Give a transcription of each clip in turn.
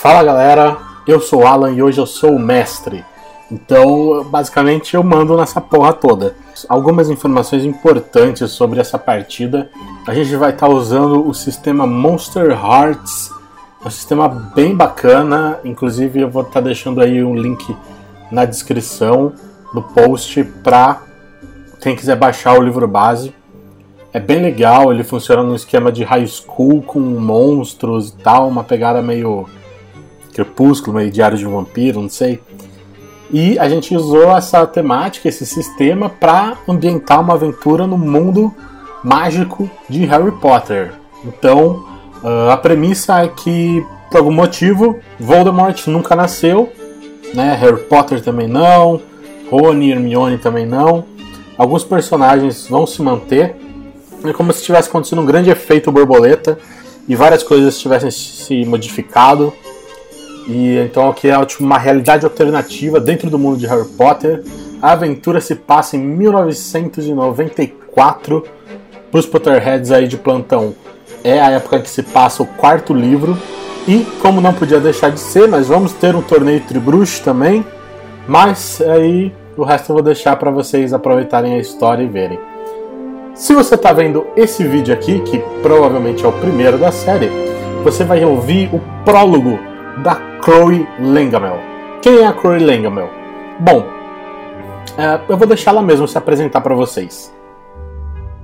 Fala galera, eu sou o Alan e hoje eu sou o mestre. Então, basicamente, eu mando nessa porra toda. Algumas informações importantes sobre essa partida. A gente vai estar tá usando o sistema Monster Hearts. É um sistema bem bacana. Inclusive, eu vou estar tá deixando aí um link na descrição do post para quem quiser baixar o livro base. É bem legal, ele funciona no esquema de high school com monstros e tal, uma pegada meio crepúsculo, meio diário de um vampiro, não sei. E a gente usou essa temática, esse sistema, para ambientar uma aventura no mundo mágico de Harry Potter. Então, uh, a premissa é que, por algum motivo, Voldemort nunca nasceu, né? Harry Potter também não, Rony e Hermione também não. Alguns personagens vão se manter, é como se tivesse acontecido um grande efeito borboleta e várias coisas tivessem se modificado. E então aqui é tipo, uma realidade alternativa dentro do mundo de Harry Potter. A aventura se passa em 1994 para os Potterheads aí de plantão. É a época que se passa o quarto livro. E como não podia deixar de ser, nós vamos ter um torneio Tribruxo também. Mas aí o resto eu vou deixar para vocês aproveitarem a história e verem. Se você está vendo esse vídeo aqui, que provavelmente é o primeiro da série, você vai ouvir o prólogo da Chloe Lengamel. Quem é a Chloe Lengamel? Bom, é, eu vou deixar ela mesmo se apresentar para vocês.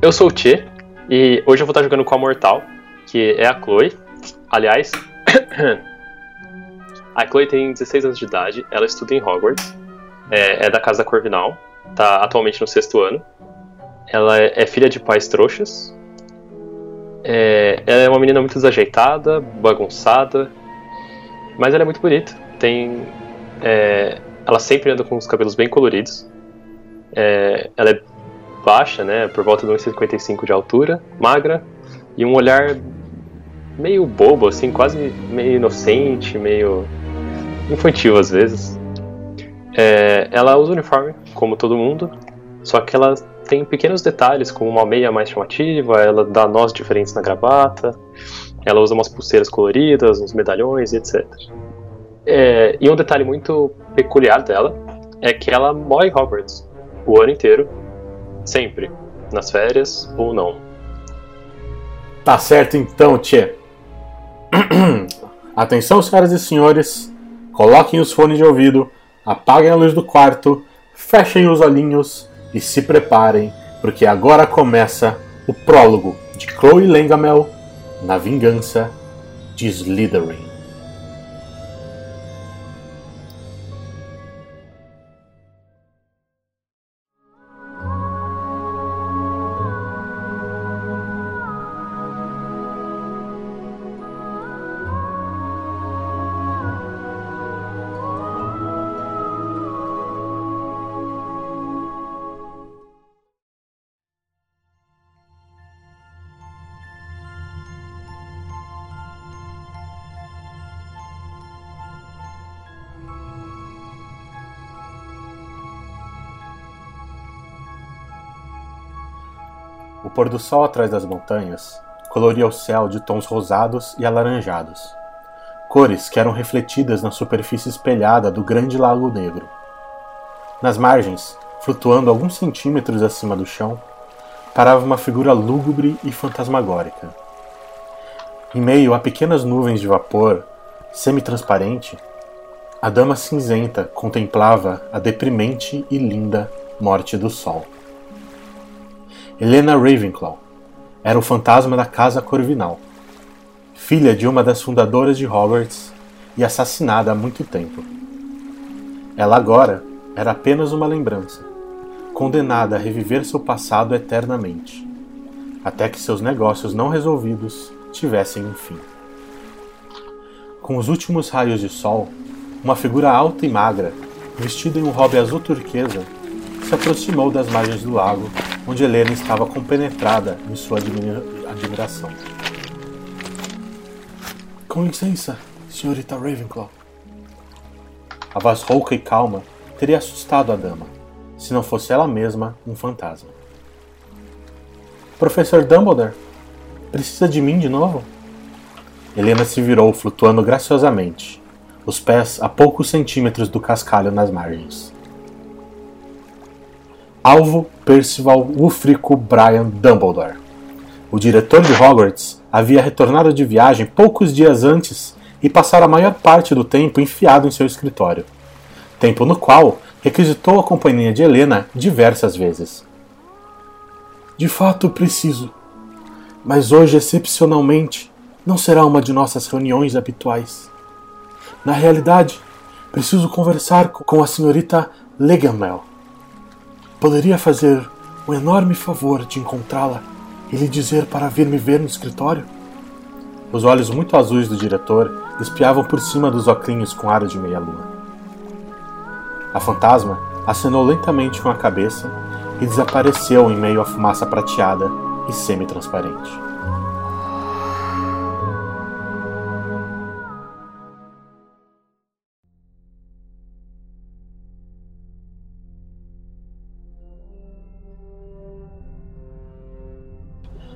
Eu sou o Tchê e hoje eu vou estar jogando com a Mortal, que é a Chloe. Aliás, a Chloe tem 16 anos de idade, ela estuda em Hogwarts, é, é da casa Corvinal, está atualmente no sexto ano. Ela é, é filha de pais trouxas. É, ela é uma menina muito desajeitada, bagunçada, mas ela é muito bonita. Tem. É, ela sempre anda com os cabelos bem coloridos. É, ela é baixa, né? Por volta de 1,55 de altura, magra, e um olhar meio bobo, assim, quase meio inocente, meio infantil às vezes. É, ela usa uniforme, como todo mundo, só que ela tem pequenos detalhes, como uma meia mais chamativa, ela dá nós diferentes na gravata, ela usa umas pulseiras coloridas, uns medalhões, etc. É, e um detalhe muito peculiar dela é que ela morre Hogwarts o ano inteiro, sempre, nas férias ou não. Tá certo então, Tchê. Atenção, senhoras e senhores, coloquem os fones de ouvido, apaguem a luz do quarto, fechem os olhinhos e se preparem, porque agora começa o prólogo de Chloe Lengamel na vingança de Slytherin. Pôr do sol atrás das montanhas coloria o céu de tons rosados e alaranjados, cores que eram refletidas na superfície espelhada do grande lago negro. Nas margens, flutuando alguns centímetros acima do chão, parava uma figura lúgubre e fantasmagórica. Em meio a pequenas nuvens de vapor, semi-transparente, a dama cinzenta contemplava a deprimente e linda morte do sol. Helena Ravenclaw era o fantasma da Casa Corvinal, filha de uma das fundadoras de Hogwarts e assassinada há muito tempo. Ela agora era apenas uma lembrança, condenada a reviver seu passado eternamente, até que seus negócios não resolvidos tivessem um fim. Com os últimos raios de sol, uma figura alta e magra, vestida em um robe azul turquesa, se aproximou das margens do lago onde Helena estava compenetrada em sua admiração. Com licença, senhorita Ravenclaw. A voz rouca e calma teria assustado a dama, se não fosse ela mesma um fantasma. Professor Dumbledore, precisa de mim de novo? Helena se virou, flutuando graciosamente, os pés a poucos centímetros do cascalho nas margens. Alvo Percival Wulfrico Brian Dumbledore. O diretor de Hogwarts havia retornado de viagem poucos dias antes e passara a maior parte do tempo enfiado em seu escritório. Tempo no qual requisitou a companhia de Helena diversas vezes. De fato, preciso. Mas hoje, excepcionalmente, não será uma de nossas reuniões habituais. Na realidade, preciso conversar com a senhorita Legamel. Poderia fazer um enorme favor de encontrá-la e lhe dizer para vir me ver no escritório? Os olhos muito azuis do diretor espiavam por cima dos oclinhos com aro de meia-lua. A fantasma acenou lentamente com a cabeça e desapareceu em meio à fumaça prateada e semi-transparente.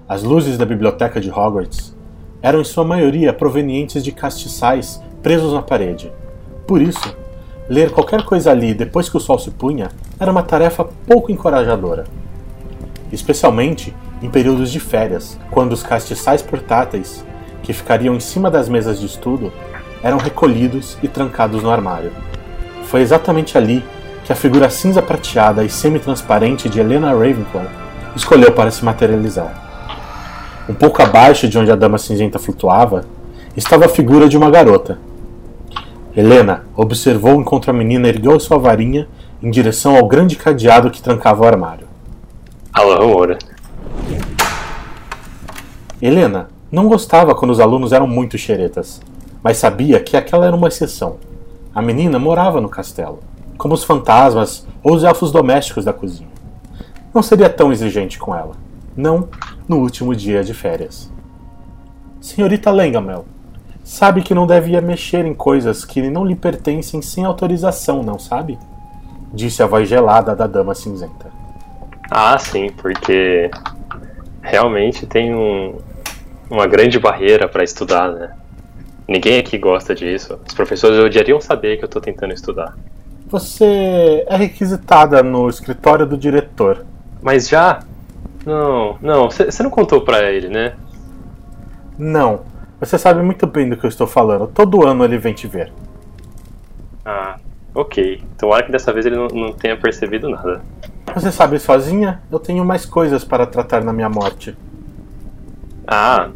As luzes da biblioteca de Hogwarts eram em sua maioria provenientes de castiçais presos na parede. Por isso, ler qualquer coisa ali depois que o sol se punha era uma tarefa pouco encorajadora. Especialmente em períodos de férias, quando os castiçais portáteis, que ficariam em cima das mesas de estudo, eram recolhidos e trancados no armário. Foi exatamente ali que a figura cinza prateada e semi-transparente de Helena Ravenclaw escolheu para se materializar. Um pouco abaixo de onde a dama cinzenta flutuava, estava a figura de uma garota. Helena observou enquanto a menina ergueu sua varinha em direção ao grande cadeado que trancava o armário. Alô. Helena não gostava quando os alunos eram muito xeretas, mas sabia que aquela era uma exceção. A menina morava no castelo, como os fantasmas ou os elfos domésticos da cozinha. Não seria tão exigente com ela. Não no último dia de férias. Senhorita Lengamel, sabe que não devia mexer em coisas que não lhe pertencem sem autorização, não sabe? Disse a voz gelada da dama cinzenta. Ah, sim, porque realmente tem um, uma grande barreira para estudar, né? Ninguém aqui gosta disso. Os professores odiariam saber que eu estou tentando estudar. Você é requisitada no escritório do diretor. Mas já? Não, não, você não contou pra ele, né? Não. Você sabe muito bem do que eu estou falando. Todo ano ele vem te ver. Ah, ok. Tomara que dessa vez ele não, não tenha percebido nada. Você sabe sozinha? Eu tenho mais coisas para tratar na minha morte. Ah,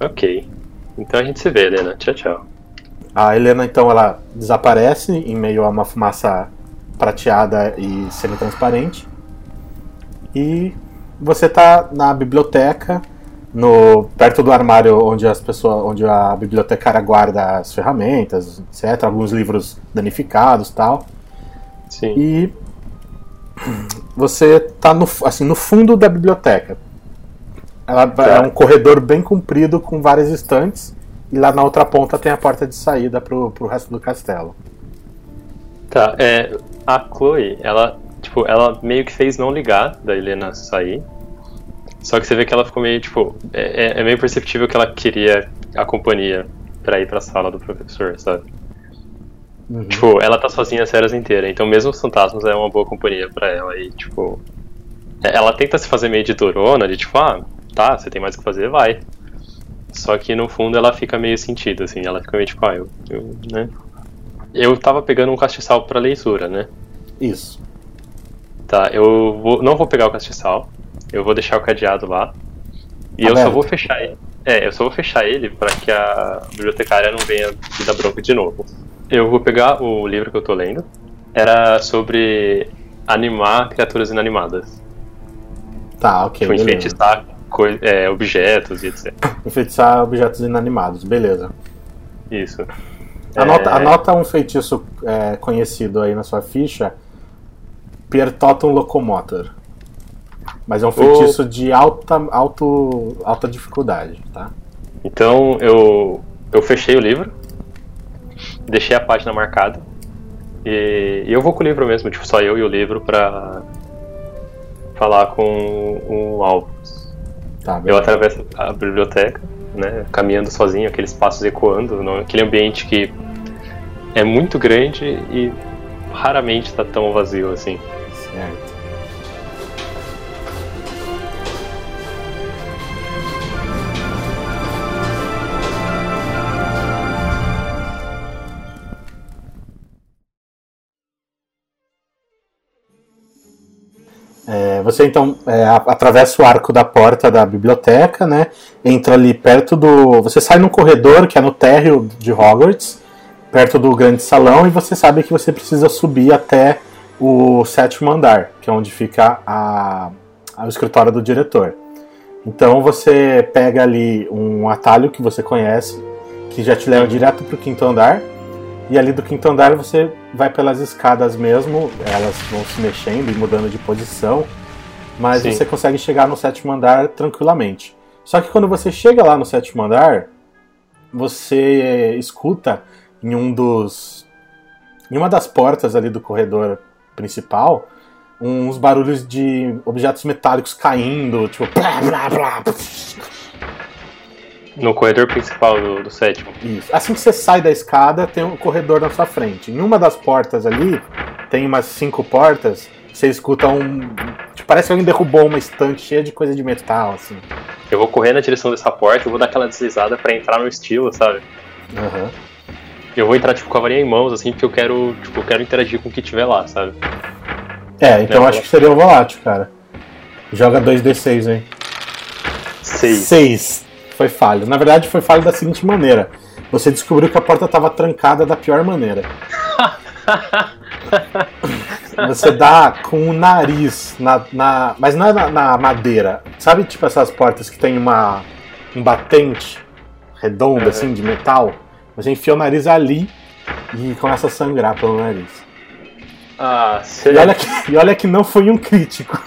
ok. Então a gente se vê, Helena. Tchau, tchau. A Helena então ela desaparece em meio a uma fumaça prateada e semi-transparente. E você tá na biblioteca, no perto do armário onde as pessoas, onde a bibliotecária guarda as ferramentas, etc, alguns livros danificados, tal. Sim. E você tá no, assim, no fundo da biblioteca. Ela Tá. é um corredor bem comprido com várias estantes e lá na outra ponta tem a porta de saída pro, pro resto do castelo. Tá, é. A Chloe, ela. Tipo, ela meio que fez não ligar da Helena sair. Só que você vê que ela ficou meio, tipo. É, é- é meio perceptível que ela queria a companhia pra ir pra sala do professor, sabe? Uhum. Tipo, ela tá sozinha as férias inteiras, então mesmo os fantasmas é uma boa companhia pra ela. E, tipo. é- Ela tenta se fazer meio de durona, de tipo, ah, tá, você tem mais o que fazer, vai. Só que no fundo ela fica meio sentida, assim, ela fica meio tipo, ah, eu. eu né? Eu tava pegando um castiçal pra leitura, né? Isso. Tá, eu vou- não vou pegar o castiçal, eu vou deixar o cadeado lá. E eu só Aberto. vou fechar ele. É, eu só vou fechar ele pra que a bibliotecária não venha me dar bronca de novo. Eu vou pegar o livro que eu tô lendo. Era sobre animar criaturas inanimadas. Tá, ok. Tipo, enfeitiçar é, objetos e etc. Enfeitiçar objetos inanimados, beleza. Isso. Anota, É, anota um feitiço é, conhecido aí na sua ficha. Piertotum Locomotor. Mas é um feitiço de alta, alto, alta dificuldade, tá? Então eu, eu fechei o livro, deixei a página marcada e, e eu vou com o livro mesmo, tipo, só eu e o livro pra falar com o Alves. Tá, Eu atravesso a biblioteca, né, caminhando sozinho, aqueles passos ecoando, no- aquele ambiente que é muito grande e raramente tá tão vazio assim. Certo. É, você então é, atravessa o arco da porta da biblioteca, né? Entra ali perto do. Você sai num corredor que é no térreo de Hogwarts, perto do grande salão, e você sabe que você precisa subir até o sétimo andar, que é onde fica a, a, o escritório do diretor. Então você pega ali um atalho que você conhece, que já te leva direto para o quinto andar, e ali do quinto andar você vai pelas escadas mesmo, elas vão se mexendo e mudando de posição, mas Sim. você consegue chegar no sétimo andar tranquilamente. Só que quando você chega lá no sétimo andar, você escuta em um dos em uma das portas ali do corredor principal uns barulhos de objetos metálicos caindo, tipo blá, blá, blá. No corredor principal do, do sétimo. Isso. Assim que você sai da escada, tem um corredor na sua frente. Em uma das portas ali, tem umas cinco portas, você escuta um. Tipo, parece que alguém derrubou uma estante cheia de coisa de metal, assim. Eu vou correr na direção dessa porta, eu vou dar aquela deslizada para entrar no estilo, sabe? Aham. Uhum. Eu vou entrar, tipo, com a varinha em mãos, assim, porque eu quero, tipo, eu quero interagir com o que tiver lá, sabe? É, então Não, acho que seria o volátil, cara. Joga 2d6 aí. 6. 6 foi falho. Na verdade, foi falho da seguinte maneira: você descobriu que a porta estava trancada da pior maneira. você dá com o nariz na, na mas não é na, na, madeira. Sabe, tipo essas portas que tem uma um batente redondo uhum. assim de metal? Você enfia o nariz ali e começa a sangrar pelo nariz. Ah, e olha que, e olha que não foi um crítico.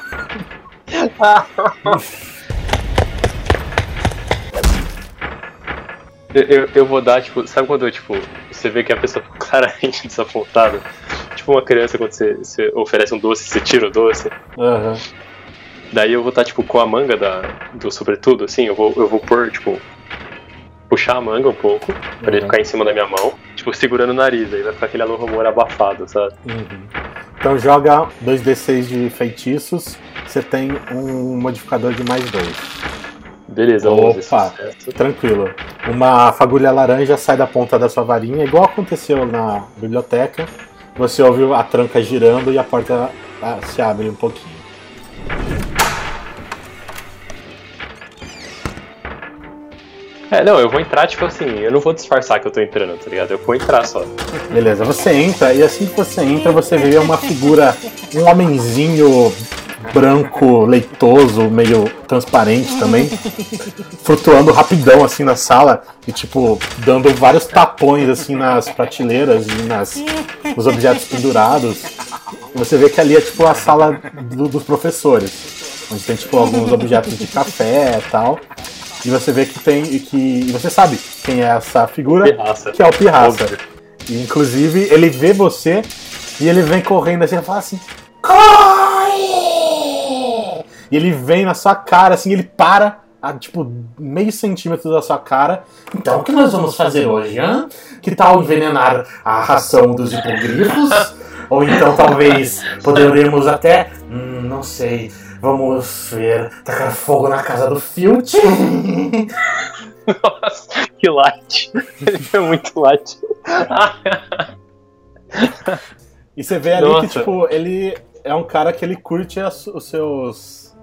Eu, eu vou dar, tipo, sabe quando, tipo, você vê que a pessoa ficou claramente desapontada? Tipo uma criança quando você, você oferece um doce, você tira o doce. Uhum. Daí eu vou estar, tipo, com a manga da, do sobretudo, assim, eu vou, eu vou pôr, tipo, puxar a manga um pouco, pra uhum. ele ficar em cima da minha mão, tipo, segurando o nariz, aí vai ficar aquele rumor abafado, sabe? Uhum. Então joga 2d6 de feitiços, você tem um modificador de mais dois. Beleza, Opa, tranquilo. Uma fagulha laranja sai da ponta da sua varinha, igual aconteceu na biblioteca. Você ouve a tranca girando e a porta ah, se abre um pouquinho. É, não, eu vou entrar, tipo assim, eu não vou disfarçar que eu tô entrando, tá ligado? Eu vou entrar só. Beleza, você entra e assim que você entra, você vê uma figura, um homenzinho branco, leitoso, meio transparente também, flutuando rapidão assim na sala e tipo dando vários tapões assim nas prateleiras e nas nos objetos pendurados. Você vê que ali é tipo a sala do, dos professores, onde tem tipo alguns objetos de café e tal. E você vê que tem e que e você sabe quem é essa figura, Pirraça. que é o Pirraça. E, inclusive ele vê você e ele vem correndo assim e fala assim: Corre! E ele vem na sua cara, assim, ele para a tipo meio centímetro da sua cara. Então, o que nós vamos fazer hoje, hã? Que tal envenenar a ração dos hipogrifos? Ou então, talvez, poderemos até. Hum, não sei. Vamos ver. Tacar fogo na casa do Filt. Nossa, que light. Ele foi muito light. e você vê ali Nossa. que, tipo, ele é um cara que ele curte as, os seus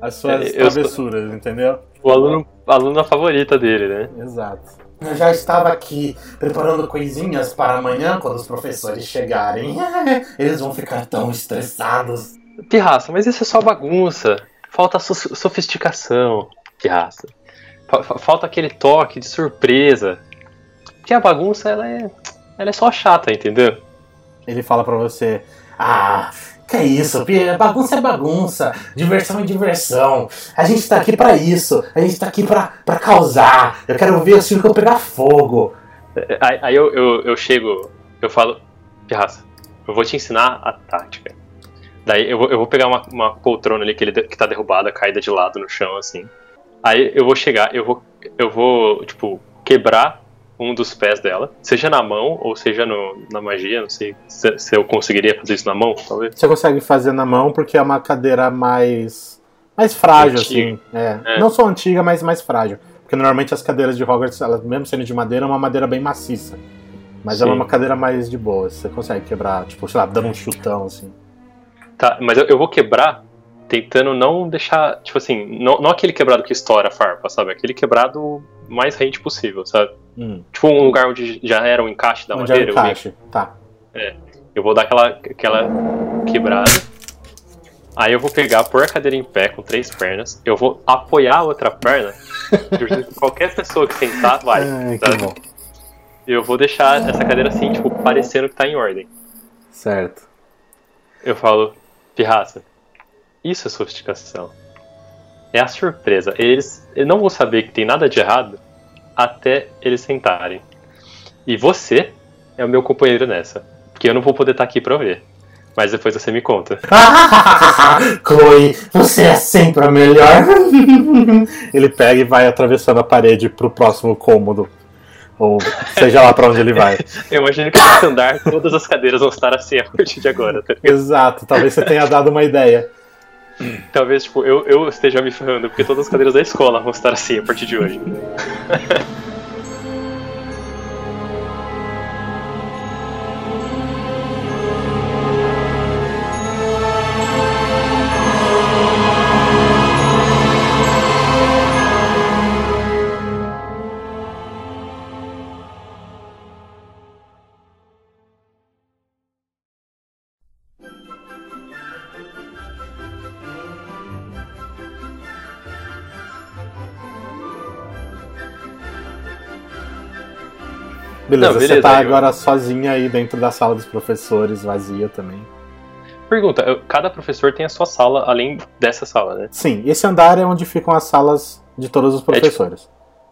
as suas é, travessuras, sou... entendeu? O aluno, a aluna favorita dele, né? Exato. Eu já estava aqui preparando coisinhas para amanhã, quando os professores chegarem. Eles vão ficar tão estressados. Pirraça, mas isso é só bagunça. Falta so sofisticação, Pirraça. Falta aquele toque de surpresa. Porque a bagunça, ela é, ela é só chata, entendeu? Ele fala para você: Ah, que é isso, bagunça é bagunça, diversão é diversão. A gente tá aqui para isso, a gente tá aqui pra, pra causar. Eu quero ver o circo pegar fogo. Aí, aí eu, eu, eu, chego, eu falo, Pirraça, eu vou te ensinar a tática. Daí eu vou, eu vou pegar uma, uma poltrona ali que, ele, que tá derrubada, caída de lado no chão, assim. Aí eu vou chegar, eu vou, eu vou, tipo, quebrar um dos pés dela, seja na mão ou seja no, na magia, não sei se, se eu conseguiria fazer isso na mão, talvez. Você consegue fazer na mão porque é uma cadeira mais mais frágil, Antiga. assim. É. É. Não só antiga, mas mais frágil. Porque normalmente as cadeiras de Hogwarts, elas, mesmo sendo de madeira, é uma madeira bem maciça. Mas ela é Sim. uma cadeira mais de boa. Você consegue quebrar, tipo, sei lá, dando um chutão, assim. Tá, mas eu, eu vou quebrar tentando não deixar, tipo assim, não, não aquele quebrado que estoura a farpa, sabe? Aquele quebrado mais rente possível, sabe? Hum. Tipo um lugar onde já era um encaixe da Onde é madeira. eu meio encaixe. Tá. Eu vou dar aquela, aquela quebrada. Aí eu vou pegar, pôr a cadeira em pé com três pernas. Eu vou apoiar a outra perna. Qualquer pessoa que sentar vai. Ai, tá? que bom. Eu vou deixar essa cadeira assim, tipo, parecendo que tá em ordem. Certo. Eu falo, pirraça, isso é sofisticação. É a surpresa. Eles, eles não vão saber que tem nada de errado até eles sentarem. E você é o meu companheiro nessa. Porque eu não vou poder estar aqui pra ver. Mas depois você me conta. Chloe, você é sempre a melhor. ele pega e vai atravessando a parede pro próximo cômodo. Ou seja lá pra onde ele vai. Eu imagino que nesse andar todas as cadeiras vão estar assim a partir de agora. tá? Exato, talvez você tenha dado uma ideia. Talvez, tipo, eu, eu esteja me ferrando, porque todas as cadeiras da escola vão estar assim a partir de hoje. Beleza, Não, você beleza, tá aí eu- agora sozinha aí dentro da sala dos professores, vazia também. Pergunta, cada professor tem a sua sala além dessa sala, né? Sim, esse andar é onde ficam as salas de todos os professores.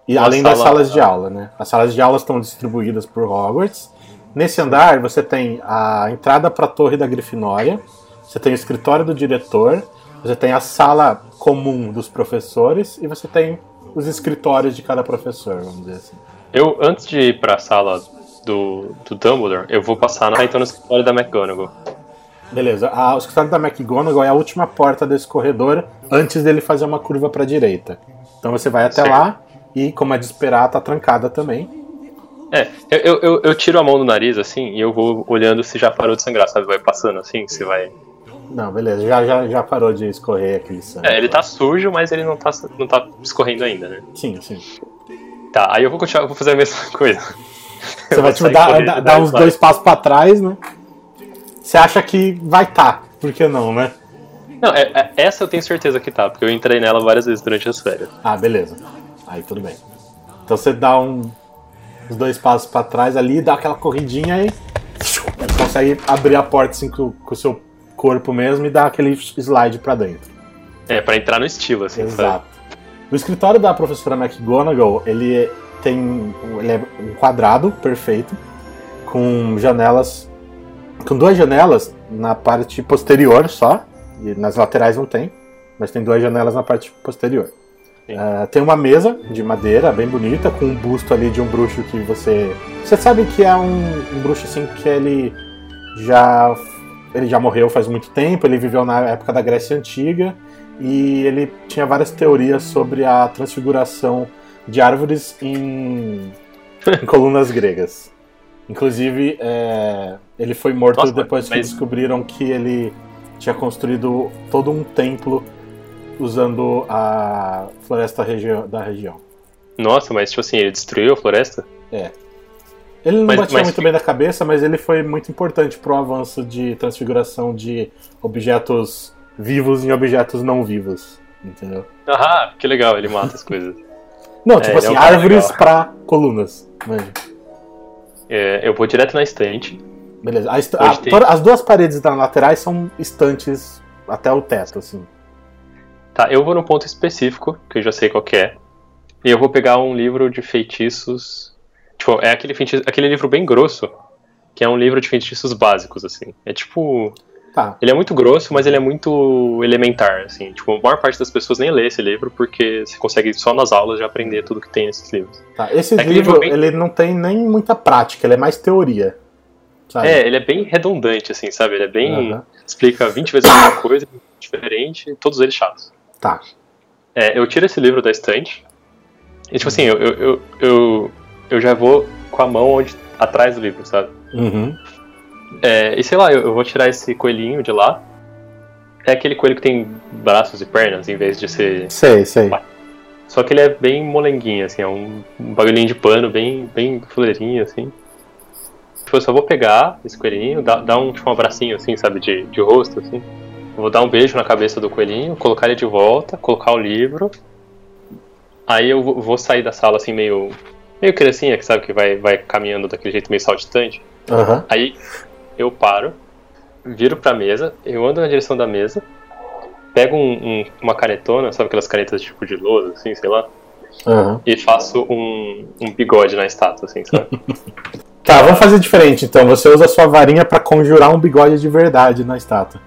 e uma além das sala- salas de aula, né? As salas de aula estão distribuídas por Hogwarts. Nesse andar você tem a entrada para a torre da Grifinória, você tem o escritório do diretor, você tem a sala comum dos professores e você tem os escritórios de cada professor, vamos dizer assim. Eu, antes de ir pra sala do, do Dumbledore, eu vou passar na, então no escritório da McGonagall. Beleza, a- o escritório da McGonagall é a última porta desse corredor antes dele fazer uma curva para a direita. Então você vai até lá e, como é de esperar, tá trancada também. É, eu, eu, eu, eu tiro a mão do nariz assim e eu vou olhando se já parou de sangrar, sabe? Vai passando assim, se vai. Não, beleza, já, já, já parou de escorrer aquele sangue. É, ele tá sujo, mas ele não tá, não tá escorrendo ainda, né? Sim, sim. Tá, aí eu vou continuar, eu vou fazer a mesma coisa. Você vai tipo, dar, dar, dar uns dois passos pra trás, né? Você acha que vai tá, por que não, né? Não, é, é- essa eu tenho certeza que tá, porque eu entrei nela várias vezes durante as férias. Ah, beleza. Aí tudo bem. Então você dá um, uns dois passos pra trás ali, dá aquela corridinha e consegue abrir a porta assim com, com o seu corpo mesmo e dar aquele slide pra dentro. É, pra entrar no estilo, assim, sabe? O escritório da professora McGonagall, ele tem ele é um quadrado perfeito com janelas com duas janelas na parte posterior só, e nas laterais não tem, mas tem duas janelas na parte posterior. Ah, tem uma mesa de madeira bem bonita com um busto ali de um bruxo que você você sabe que é um, um bruxo assim que ele já ele já morreu faz muito tempo, ele viveu na época da Grécia antiga e ele tinha várias teorias sobre a transfiguração de árvores em, em colunas gregas. Inclusive, é, ele foi morto Nossa, depois que mas- descobriram que ele tinha construído todo um templo usando a floresta regi- da região. Nossa, mas tipo assim, ele destruiu a floresta? Ele não Mas- batia mas- muito bem da cabeça, mas ele foi muito importante para o avanço de transfiguração de objetos vivos em objetos não vivos. Entendeu? Ah, que legal, ele mata as coisas. Não, É, tipo é assim, um cara árvores para colunas. Manja. É, eu vou direto na estante. Beleza. A Hoje a- tem- as duas paredes das laterais são estantes até o teto, assim. Tá, eu vou num ponto específico, que eu já sei qual que é. E eu vou pegar um livro de feitiços. Tipo, é aquele, feiti- aquele livro bem grosso, que é um livro de feitiços básicos, assim. É tipo. Tá. Ele é muito grosso, mas ele é muito elementar, assim. Tipo, a maior parte das pessoas nem lê esse livro porque você consegue só nas aulas já aprender tudo que tem nesses livros. Tá. Esse É livro, livro bem- ele não tem nem muita prática, ele é mais teoria. Sabe? É, ele é bem redundante, assim, sabe? Ele é bem. Aham. explica 20 vezes a mesma coisa, diferente, todos eles chatos. Tá. É, eu tiro esse livro da estante. E tipo assim, eu, eu, eu, eu, eu já vou com a mão onde, atrás do livro, sabe? Uhum. É, e sei lá, eu, eu vou tirar esse coelhinho de lá. É aquele coelho que tem braços e pernas em vez de ser. Sei, sei. Só que ele é bem molenguinho, assim, é um, um bagulhinho de pano bem, bem fuleirinho, assim. Tipo, eu só vou pegar esse coelhinho, dar, dar um, tipo, um abracinho, assim, sabe, de, de rosto, assim. Vou dar um beijo na cabeça do coelhinho, colocar ele de volta, colocar o livro. Aí eu vou- sair da sala, assim, meio. meio criancinha, que sabe, que vai, vai caminhando daquele jeito meio saltitante. Aham. Aí eu paro, viro pra mesa, eu ando na direção da mesa, pego um- um- uma canetona, sabe aquelas canetas tipo de lousa, assim, sei lá, Aham. e faço um, um bigode na estátua, assim, sabe? Tá, vamos fazer diferente então. Você usa a sua varinha pra conjurar um bigode de verdade na estátua.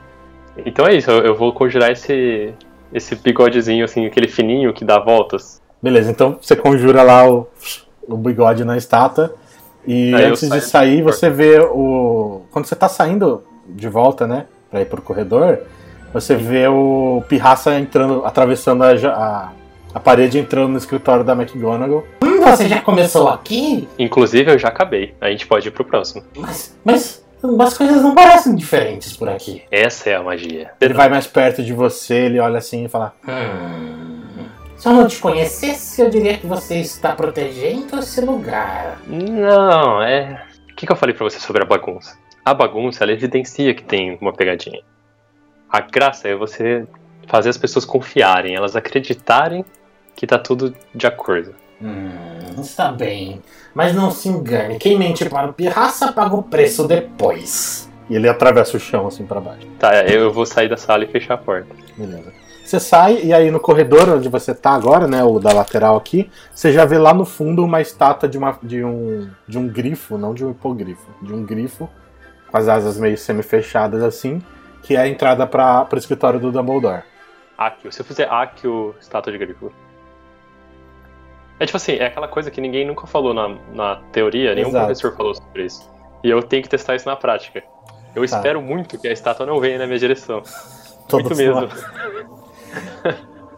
então é isso, eu, eu vou conjurar esse, esse bigodezinho, assim, aquele fininho que dá voltas. Beleza, então você conjura lá o, o bigode na estátua. E Aí antes de sair, você vê o. Quando você tá saindo de volta, né? Pra ir pro corredor, você vê o Pirraça entrando, atravessando a, a, a parede entrando no escritório da McGonagall. Hum, você já começou aqui? Inclusive eu já acabei, a gente pode ir pro próximo. Mas, mas as coisas não parecem diferentes por aqui. Essa é a magia. Ele vai mais perto de você, ele olha assim e fala: Hum, se eu não te conhecesse, eu diria que você está protegendo esse lugar. Não, é. O que, que eu falei pra você sobre a bagunça? A bagunça, ela evidencia que tem uma pegadinha. A graça é você fazer as pessoas confiarem, elas acreditarem que tá tudo de acordo. Hum, está bem. Mas não se engane, quem mente para o pirraça paga o preço depois. E ele atravessa o chão assim pra baixo. Tá, eu vou sair da sala e fechar a porta. Beleza. Você sai e aí no corredor onde você tá agora, né, o da lateral aqui, você já vê lá no fundo uma estátua de, uma, de, um, de um grifo, não de um hipogrifo, de um grifo com as asas meio semi-fechadas assim, que é a entrada para o escritório do Dumbledore. Akio, se eu fizer Akio, estátua de grifo. É tipo assim, é aquela coisa que ninguém nunca falou na, na teoria, nenhum Exato. professor falou sobre isso. E eu tenho que testar isso na prática. Eu Tá. espero muito que a estátua não venha na minha direção. Todo muito mesmo.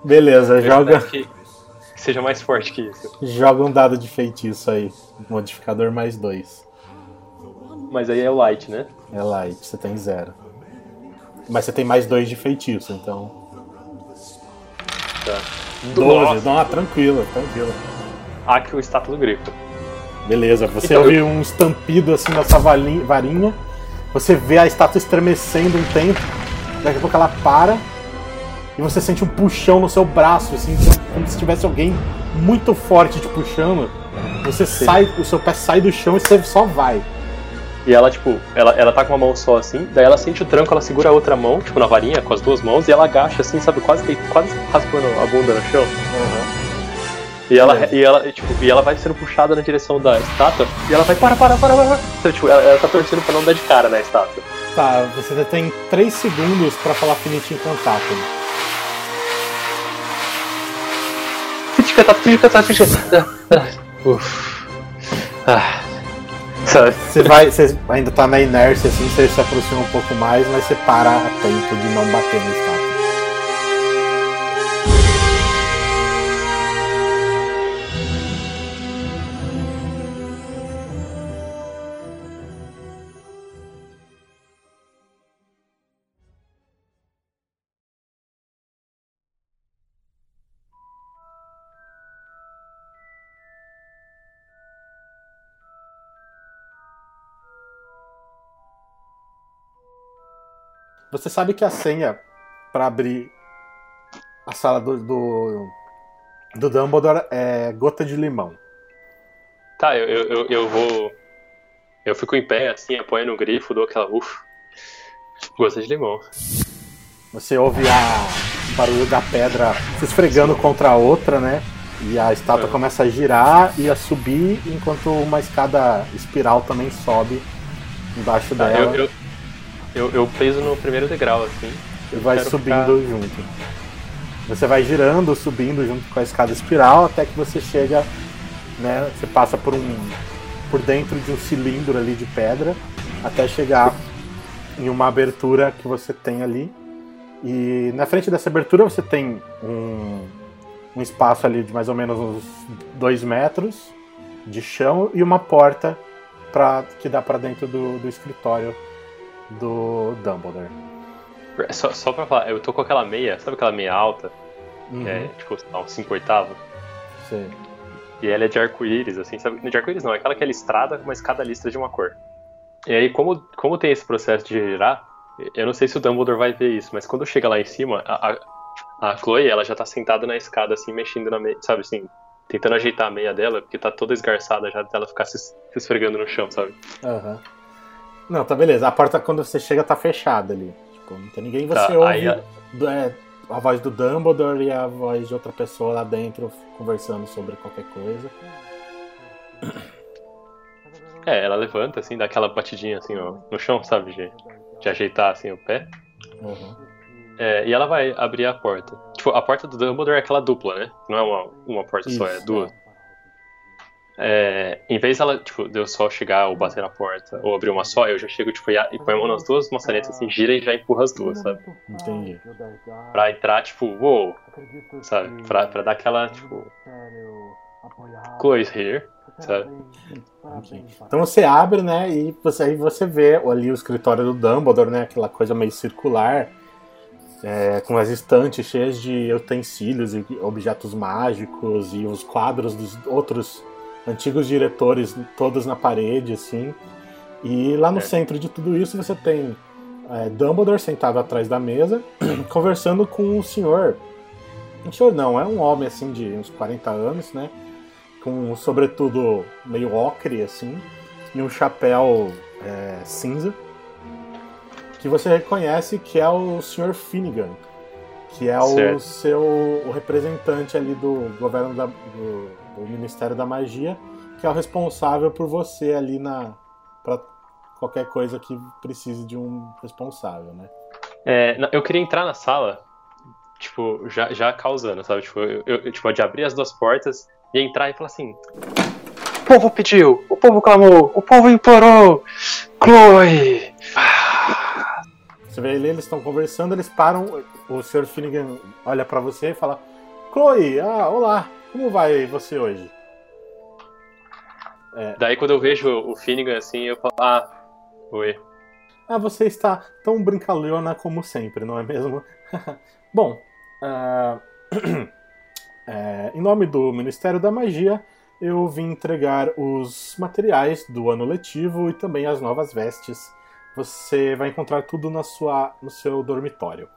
Beleza, Eu joga, que, que seja mais forte que isso. joga um dado de feitiço aí. Modificador mais dois. Mas aí é o light, né? É light, você tem zero. Mas você tem mais dois de feitiço, então. Tá. 12, não, tranquilo, tranquilo. Akio, estátua do grifo. Beleza, você Então, ouve um estampido assim na sua valinha- varinha, você vê a estátua estremecendo um tempo, daqui a pouco ela para e você sente um puxão no seu braço, assim, como se tivesse alguém muito forte te puxando. Você sai, o seu pé sai do chão e você só vai. E ela, tipo, ela, ela tá com uma mão só assim, daí ela sente o tranco, ela segura a outra mão, tipo, na varinha, com as duas mãos, e ela agacha assim, sabe, quase, quase raspando a bunda no chão. E ela, É. e ela, tipo, e ela vai sendo puxada na direção da estátua, e ela vai, para, para, para, para. Então, tipo, ela, ela tá torcendo pra não dar de cara na estátua. Tá, você tem 3 segundos pra falar Finite Incantato. Fica, tá, fica, tá, fica. Uff. Ah. Sabe? Você vai, você ainda tá na inércia assim, você se aproxima um pouco mais, mas você para a tempo de não bater na estátua. Você sabe que a senha pra abrir a sala do, do, do Dumbledore é gota de limão. Tá, eu, eu, eu, vou. Eu fico em pé, assim, apoio no grifo, dou aquela ufa. Gosta de limão. Você ouve a, o barulho da pedra se esfregando contra a outra, né? E a estátua É. começa a girar e a subir, enquanto uma escada espiral também sobe embaixo Tá, dela. eu, eu, Eu, eu preso no primeiro degrau, assim. E vai subindo ficar... junto. Você vai girando, subindo junto com a escada espiral até que você chega, né? Você passa por um. por dentro de um cilindro ali de pedra até chegar em uma abertura que você tem ali. E na frente dessa abertura você tem um, um espaço ali de mais ou menos uns dois metros de chão e uma porta pra, que dá para dentro do, do escritório do Dumbledore. Só, só pra falar, eu tô com aquela meia, sabe aquela meia alta? Uhum. Que é tipo, uns 5 oitavos? Sim. E ela é de arco-íris, assim, sabe? De arco-íris não, é aquela que é listrada com uma escada listra de uma cor. E aí, como, como tem esse processo de girar, eu não sei se o Dumbledore vai ver isso, mas quando chega lá em cima, a, a, a Chloe, ela já tá sentada na escada, assim, mexendo na meia, sabe assim, tentando ajeitar a meia dela, porque tá toda esgarçada já dela ficar se, se esfregando no chão, sabe? Aham. Uhum. Não, tá beleza. A porta, quando você chega, tá fechada ali. Tipo, não tem ninguém. Você tá, ouve a... É, a voz do Dumbledore e a voz de outra pessoa lá dentro conversando sobre qualquer coisa. É, ela levanta, assim, dá aquela batidinha, assim, ó, no chão, sabe? De, de ajeitar, assim, o pé. Uhum. É, e ela vai abrir a porta. Tipo, a porta do Dumbledore é aquela dupla, né? Não é uma, uma porta Isso, só, é duas. É, em vez dela, tipo, de eu só chegar ou bater na porta ou abrir uma só, eu já chego, tipo, e, e põe a mão nas duas maçanetas assim, gira e já empurra as duas, sabe? Entendi. Pra entrar, tipo, uou, sabe? Pra, pra dar aquela, tipo. Close here, sabe? Okay. Então você abre, né, e você, aí você vê ali o escritório do Dumbledore, né? Aquela coisa meio circular. É, com as estantes cheias de utensílios e objetos mágicos e os quadros dos outros antigos diretores todos na parede, assim. E lá no é. centro de tudo isso você tem é, Dumbledore sentado atrás da mesa, conversando com o senhor. Um senhor não, é um homem assim de uns 40 anos, né? Com um sobretudo meio ocre, assim, e um chapéu é, cinza. Que você reconhece que é o senhor Finnegan, que é certo. o seu o representante ali do governo da, do, do, Ministério da Magia, que é o responsável por você ali na para qualquer coisa que precise de um responsável, né? É, eu queria entrar na sala, tipo, já, já causando, sabe? Tipo, eu, eu, tipo, de abrir as duas portas e entrar e falar assim: O povo pediu, o povo clamou, o povo implorou, Chloe! Você vê ali, eles estão conversando, eles param, o Sr. Finnegan olha para você e fala: Chloe, ah, olá, como vai você hoje? É. Daí quando eu vejo o Finnegan assim, eu falo: Ah, oi. Ah, você está tão brincalhona como sempre, não é mesmo? Bom, uh, é, em nome do Ministério da Magia, eu vim entregar os materiais do ano letivo e também as novas vestes você vai encontrar tudo na sua, no seu dormitório.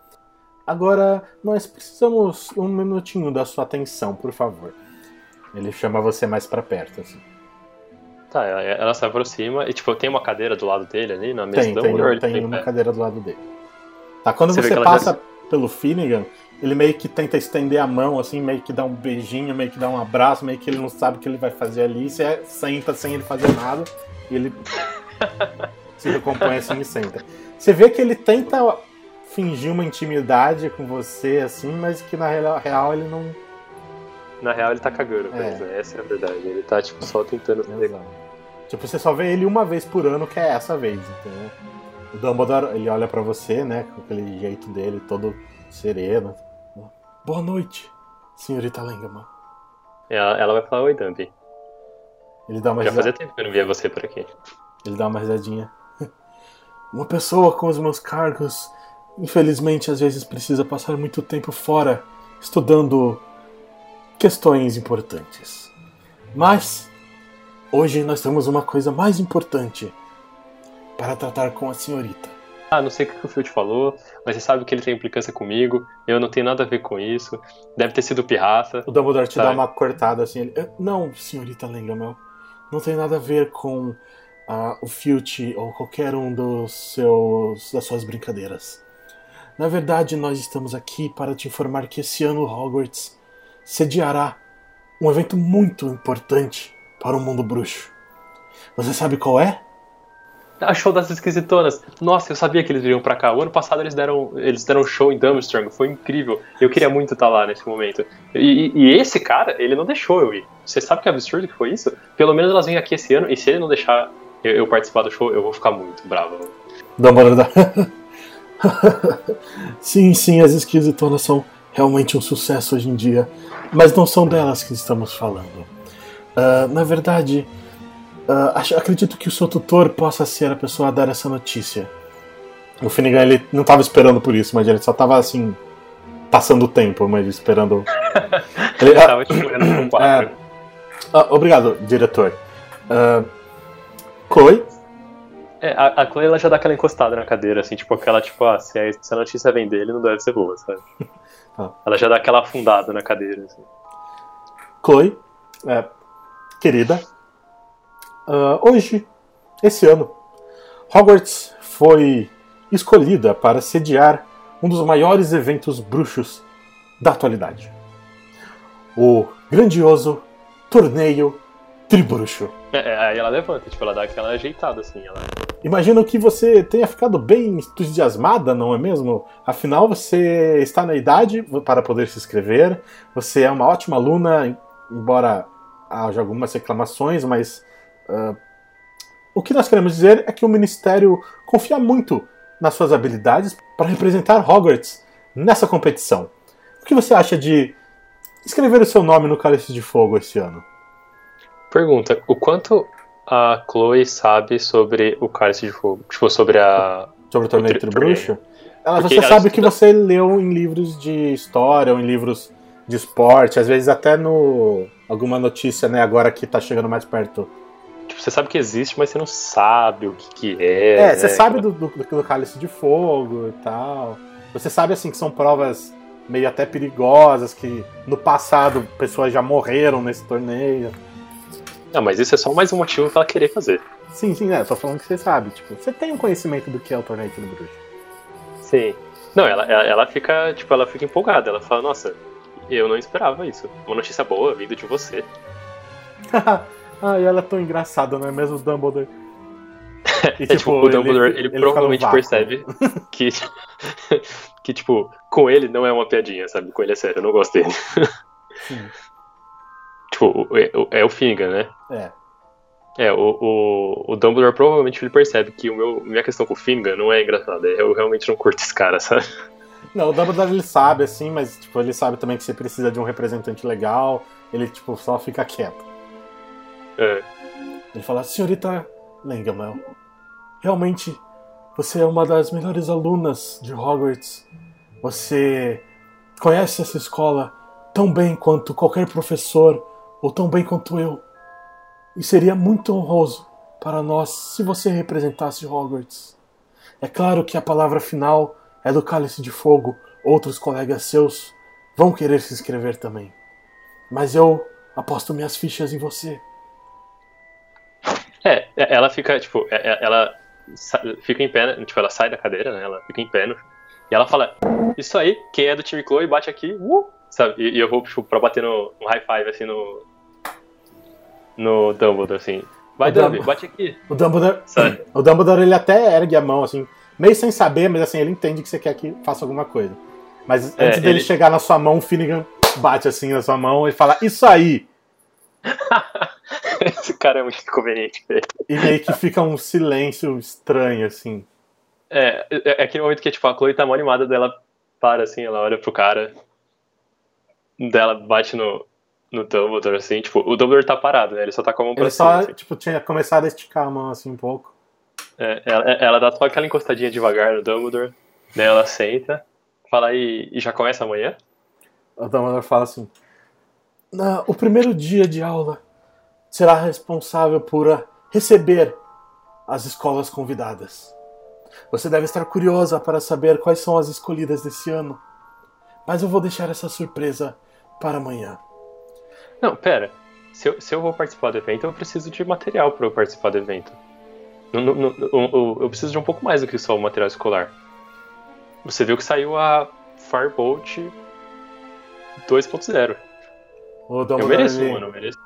Agora, nós precisamos um minutinho da sua atenção, por favor. Ele chama você mais para perto, assim. Tá, ela se aproxima e, tipo, tem uma cadeira do lado dele ali na mesa tem, tem, tem, tem uma cadeira do lado dele. Tá, quando você, você passa já... pelo Finnegan, ele meio que tenta estender a mão, assim, meio que dá um beijinho, meio que dá um abraço, meio que ele não sabe o que ele vai fazer ali. Você senta sem ele fazer nada e ele se recompõe assim e senta. Você vê que ele tenta fingir uma intimidade com você, assim, mas que na real ele não. Na real ele tá cagando, é. essa é a verdade. Ele tá, tipo, só tentando. Exato. Tipo, você só vê ele uma vez por ano, que é essa vez, entendeu? O Dumbledore, ele olha para você, né, com aquele jeito dele, todo sereno. Boa noite, senhorita Langman. Ela, ela vai falar oi, Dumby. Ele dá uma Já fazia tempo que eu não via você por aqui. Ele dá uma risadinha. Uma pessoa com os meus cargos, infelizmente, às vezes precisa passar muito tempo fora estudando questões importantes. Mas hoje nós temos uma coisa mais importante para tratar com a senhorita. Ah, não sei o que o te falou, mas você sabe que ele tem implicância comigo, eu não tenho nada a ver com isso. Deve ter sido pirraça. O Dumbledore te sabe? dá uma cortada assim. Ele, não, senhorita Lengamel, não tem nada a ver com uh, o Filch ou qualquer um dos seus das suas brincadeiras. Na verdade, nós estamos aqui para te informar que esse ano Hogwarts sediará um evento muito importante para o mundo bruxo. Você sabe qual é? A show das esquisitonas. Nossa, eu sabia que eles viriam pra cá. O ano passado eles deram, eles deram um show em Dumstrang. Foi incrível. Eu queria muito estar lá nesse momento. E, e, esse cara, ele não deixou eu ir. Você sabe que absurdo que foi isso? Pelo menos elas vêm aqui esse ano. E se ele não deixar eu, eu participar do show, eu vou ficar muito bravo. Dumbledore. sim, sim, as esquisitonas são realmente um sucesso hoje em dia. Mas não são delas que estamos falando. Uh, na verdade, uh, acho, acredito que o seu tutor possa ser a pessoa a dar essa notícia. O Finnegan ele não estava esperando por isso, mas ele só estava assim passando o tempo, mas esperando. ele estava esperando tipo, é, uh, Obrigado, diretor. Uh, Chloe? É, a, a Chloe ela já dá aquela encostada na cadeira, assim, tipo aquela, tipo, ah, se a, se a notícia vem dele, não deve ser boa, sabe? ah. Ela já dá aquela afundada na cadeira, assim. Chloe, é, querida, uh, hoje, esse ano, Hogwarts foi escolhida para sediar um dos maiores eventos bruxos da atualidade. O grandioso torneio Tribruxo. É, é, aí ela levanta, tipo, ela dá aquela ajeitada assim. Ela... Imagino que você tenha ficado bem entusiasmada, não é mesmo? Afinal, você está na idade para poder se inscrever, você é uma ótima aluna, embora haja algumas reclamações, mas uh, o que nós queremos dizer é que o Ministério confia muito nas suas habilidades para representar Hogwarts nessa competição. O que você acha de escrever o seu nome no Cálice de Fogo esse ano? Pergunta: o quanto a Chloe sabe sobre o Cálice de Fogo? Tipo, sobre a. Sobre o torneio bruxo? Ela, você ela sabe estuda... que você leu em livros de história ou em livros de esporte, às vezes até no alguma notícia, né, agora que tá chegando mais perto. Tipo, você sabe que existe, mas você não sabe o que, que é. É, você né? sabe do, do, do cálice de fogo e tal. Você sabe, assim, que são provas meio até perigosas, que no passado pessoas já morreram nesse torneio. Não, mas isso é só mais um motivo pra ela querer fazer. Sim, sim, é, tô falando que você sabe. Tipo, você tem um conhecimento do que é o torneio do bruxo. Sim. Não, ela, ela, ela, fica, tipo, ela fica empolgada. Ela fala, nossa, eu não esperava isso. Uma notícia boa vindo de você. Ai, ela é tão engraçada, não é mesmo, Dumbledore? E, é, tipo, o Dumbledore, ele, ele, ele provavelmente percebe que, que, tipo, com ele não é uma piadinha, sabe? Com ele é sério, eu não gosto dele. Sim. Tipo, é, é o Finga, né? É. É, o, o, o Dumbledore provavelmente ele percebe que o meu, minha questão com o Finga não é engraçada. Eu realmente não curto esse cara, sabe? Não, o Dumbledore ele sabe, assim, mas tipo, ele sabe também que você precisa de um representante legal. Ele, tipo, só fica quieto. É. Ele fala, senhorita Lengamel, realmente você é uma das melhores alunas de Hogwarts. Você conhece essa escola tão bem quanto qualquer professor, ou tão bem quanto eu. E seria muito honroso para nós se você representasse Hogwarts. É claro que a palavra final é do Cálice de Fogo, outros colegas seus vão querer se inscrever também. Mas eu aposto minhas fichas em você. É, é ela fica, tipo, é, é, ela fica em pé, tipo, ela sai da cadeira, né? Ela fica em pé e ela fala: Isso aí, quem é do time Chloe bate aqui, uh, sabe? E, e, eu vou, tipo, pra bater no, no high five, assim, no. No Dumbledore, assim. Vai, Dumbledore, bate aqui. O Dumbledore, sabe? o Dumbledore, ele até ergue a mão, assim, meio sem saber, mas assim, ele entende que você quer que faça alguma coisa. Mas é, antes dele ele... chegar na sua mão, o Finnegan bate assim na sua mão e fala: Isso aí! Esse cara é muito inconveniente, velho. E meio que fica um silêncio estranho, assim. É, é, é aquele momento que tipo, a Chloe tá mal animada dela para assim, ela olha pro cara dela bate no, no Dumbledore, assim, tipo, o Dumbledore tá parado, né? Ele só tá com a mão pra Ele cima. só, assim. tipo, tinha começado a esticar a mão assim um pouco. É, ela, ela dá só aquela encostadinha devagar no Dumbledore, daí ela senta, fala e, e já começa amanhã? O Dumbledore fala assim: O primeiro dia de aula será responsável por receber as escolas convidadas. Você deve estar curiosa para saber quais são as escolhidas desse ano, mas eu vou deixar essa surpresa para amanhã. Não, pera. Se eu, se eu vou participar do evento, eu preciso de material para eu participar do evento. eu preciso de um pouco mais do que só o material escolar. Você viu que saiu a Firebolt 2.0. Eu mereço, ele, mano, eu mereço.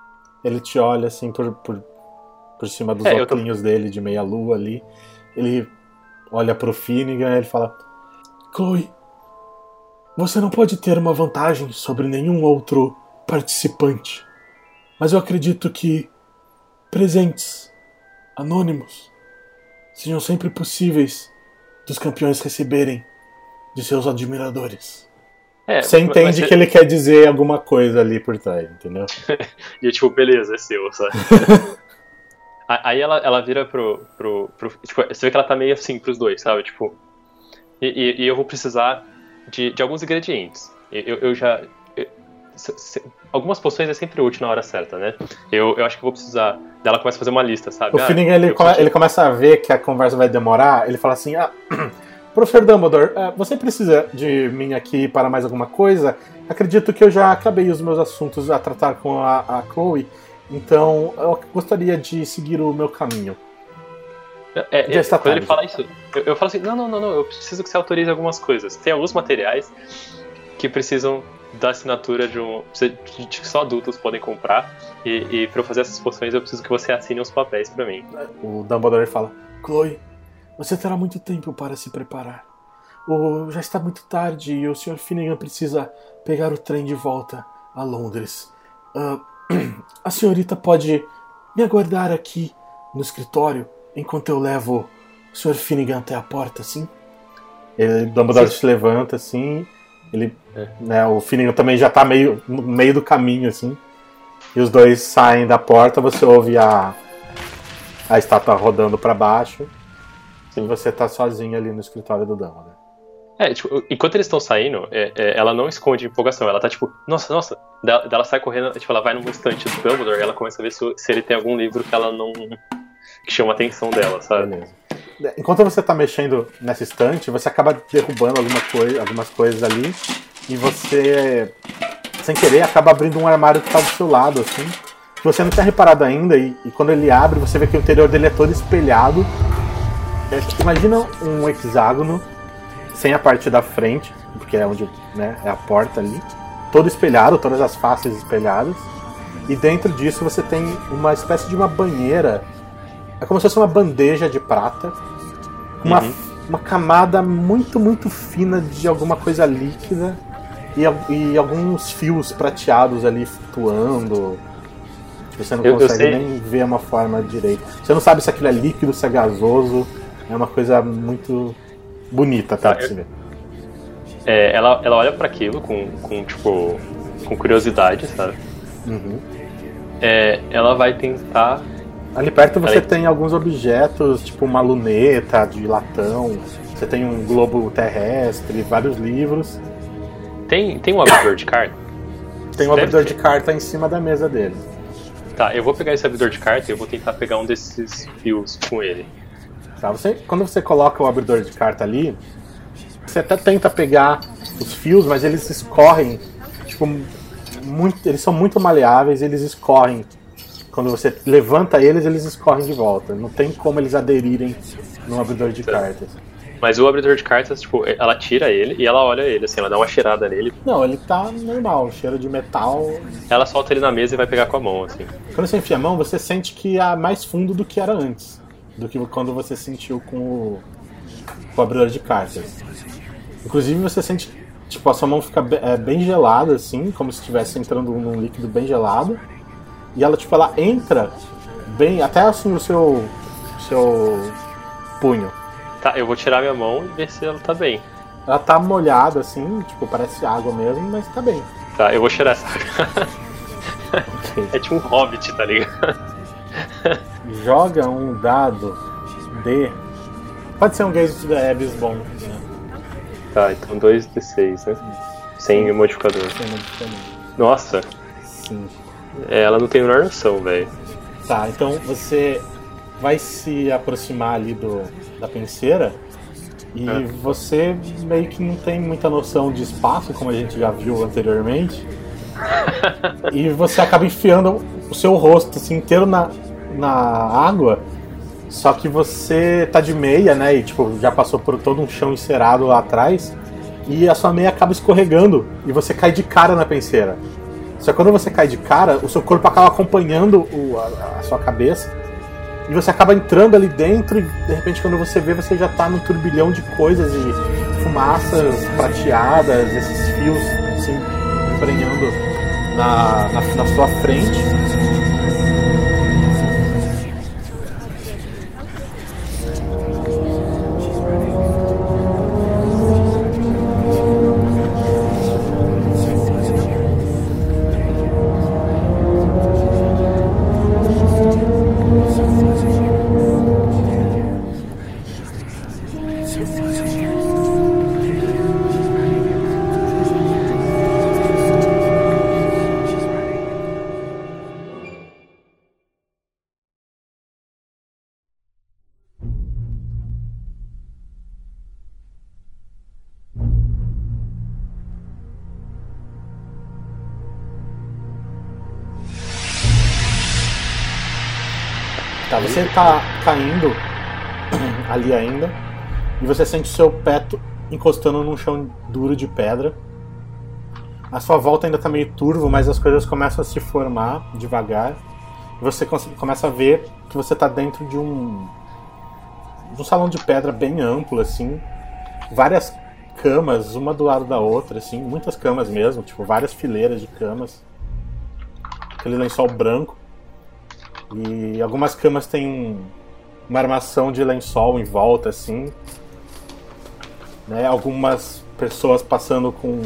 Ele te olha assim por, por por cima dos É, eu tô- óculos dele de meia lua ali. Ele olha pro Finnegan e ele fala: Chloe, você não pode ter uma vantagem sobre nenhum outro participante. Mas eu acredito que presentes, anônimos, sejam sempre possíveis dos campeões receberem de seus admiradores. É, Você entende mas- que ele quer dizer alguma coisa ali por trás, entendeu? E tipo, beleza, é seu, sabe? Aí ela, ela vira pro, pro, pro- Tipo, você vê que ela tá meio assim pros dois, sabe? Tipo. E, e- e eu vou precisar de, de alguns ingredientes. Eu- eu já. Algumas poções é sempre útil na hora certa, né? Eu, eu acho que vou precisar. Dela começa a fazer uma lista, sabe? O Ah, Finnegan ele, come- ele começa a ver que a conversa vai demorar, ele fala assim: Ah, professor Dumbledore, eh, você precisa de mim aqui para mais alguma coisa? Acredito que eu já acabei os meus assuntos a tratar com a, a Chloe, então eu gostaria de seguir o meu caminho. É, Já é, está quando ele tarde. fala isso, eu, eu falo assim: não, não, não, não, eu preciso que você autorize algumas coisas. Tem alguns materiais que precisam da assinatura de um. que só adultos podem comprar. E, e para eu fazer essas poções, eu preciso que você assine uns papéis pra mim. O Dumbledore fala: Chloe, você terá muito tempo para se preparar. O, já está muito tarde e o Sr. Finnegan precisa pegar o trem de volta a Londres. Ah, a senhorita pode me aguardar aqui no escritório enquanto eu levo o Sr. Finnegan até a porta, sim? Ele, Dumbledore se levanta assim. Ele, É. né, o Finnegan também já está meio no meio do caminho assim. E os dois saem da porta. Você ouve a a estátua rodando pra baixo. E você tá sozinho ali no escritório do Dumbledore. É, tipo, enquanto eles estão saindo, é, é, ela não esconde empolgação. Ela tá tipo, nossa, nossa. Daí ela sai correndo, tipo, ela vai num estante do Dumbledore e ela começa a ver se, se ele tem algum livro que ela não. que chama a atenção dela, sabe? Beleza. Enquanto você tá mexendo nessa estante, você acaba derrubando alguma coi algumas coisas ali. E você, sem querer, acaba abrindo um armário que tá do seu lado, assim. Que você não tinha reparado ainda. E, e quando ele abre, você vê que o interior dele é todo espelhado. É, imagina um hexágono sem a parte da frente, porque é onde né, é a porta ali. Todo espelhado, todas as faces espelhadas. E dentro disso você tem uma espécie de uma banheira. É como se fosse uma bandeja de prata. Uma, Uhum. uma camada muito, muito fina de alguma coisa líquida. E, e alguns fios prateados ali flutuando. Tipo, Você não Eu- eu consegue sei. nem ver uma forma direita. Você não sabe se aquilo é líquido, se é gasoso. É uma coisa muito bonita, tá? De eu- se ver. É, ela, ela olha pra aquilo com, com, tipo, com curiosidade, sabe? Uhum. É, ela vai tentar. Ali perto você Peraí. tem alguns objetos, tipo uma luneta de latão, você tem um globo terrestre, vários livros. Tem, tem um abridor de carta? Tem um Deve abridor ter. de carta em cima da mesa dele. Tá, eu vou pegar esse abridor de carta e eu vou tentar pegar um desses fios com ele. Tá? Você, quando você coloca o abridor de carta ali, você até tenta pegar os fios, mas eles escorrem, tipo, muito, eles são muito maleáveis, eles escorrem. Quando você levanta eles, eles escorrem de volta. Não tem como eles aderirem no abridor de cartas. Mas o abridor de cartas, tipo, ela tira ele e ela olha ele, assim, ela dá uma cheirada nele, Não, ele tá normal, cheiro de metal. ela solta ele na mesa e vai pegar com a mão, assim. Quando você enfia a mão, você sente que há mais fundo do que era antes. Do que quando você sentiu com o, com o abridor de cartas. Inclusive você sente, tipo, a sua mão fica é, bem gelada, assim, como se estivesse entrando num líquido bem gelado. E ela, tipo, ela entra bem, até assim o seu, seu punho. Tá, eu vou tirar minha mão e ver se ela tá bem. Ela tá molhada, assim, tipo, parece água mesmo, mas tá bem. Tá, eu vou cheirar essa. é tipo um hobbit, tá ligado? Joga um dado de. Pode ser um gaze é, bom, né? Tá, então 2d6, né? Sem modificador. Sem modificador. Nossa, Sim. É, ela não tem a menor noção, velho. Tá, então você vai se aproximar ali do, da penseira e É. você meio que não tem muita noção de espaço, como a gente já viu anteriormente. e você acaba enfiando o seu rosto assim, inteiro na, na água. Só que você tá de meia, né? E tipo, já passou por todo um chão encerado lá atrás. E a sua meia acaba escorregando e você cai de cara na penseira. Só que quando você cai de cara, o seu corpo acaba acompanhando o- a, a sua cabeça. E você acaba entrando ali dentro e de repente quando você vê, você já tá num turbilhão de coisas, de fumaças prateadas, esses fios assim, emprenhando na, na, na sua frente. Tá, caindo ali ainda e você sente o seu pé encostando num chão duro de pedra. A sua volta ainda tá meio turvo, mas as coisas começam a se formar devagar. E você começa a ver que você tá dentro de um de um salão de pedra bem amplo assim, várias camas uma do lado da outra assim, muitas camas mesmo, tipo várias fileiras de camas. Aquele lençol branco. E algumas camas têm um- uma armação de lençol em volta, assim. Né? Algumas pessoas passando com,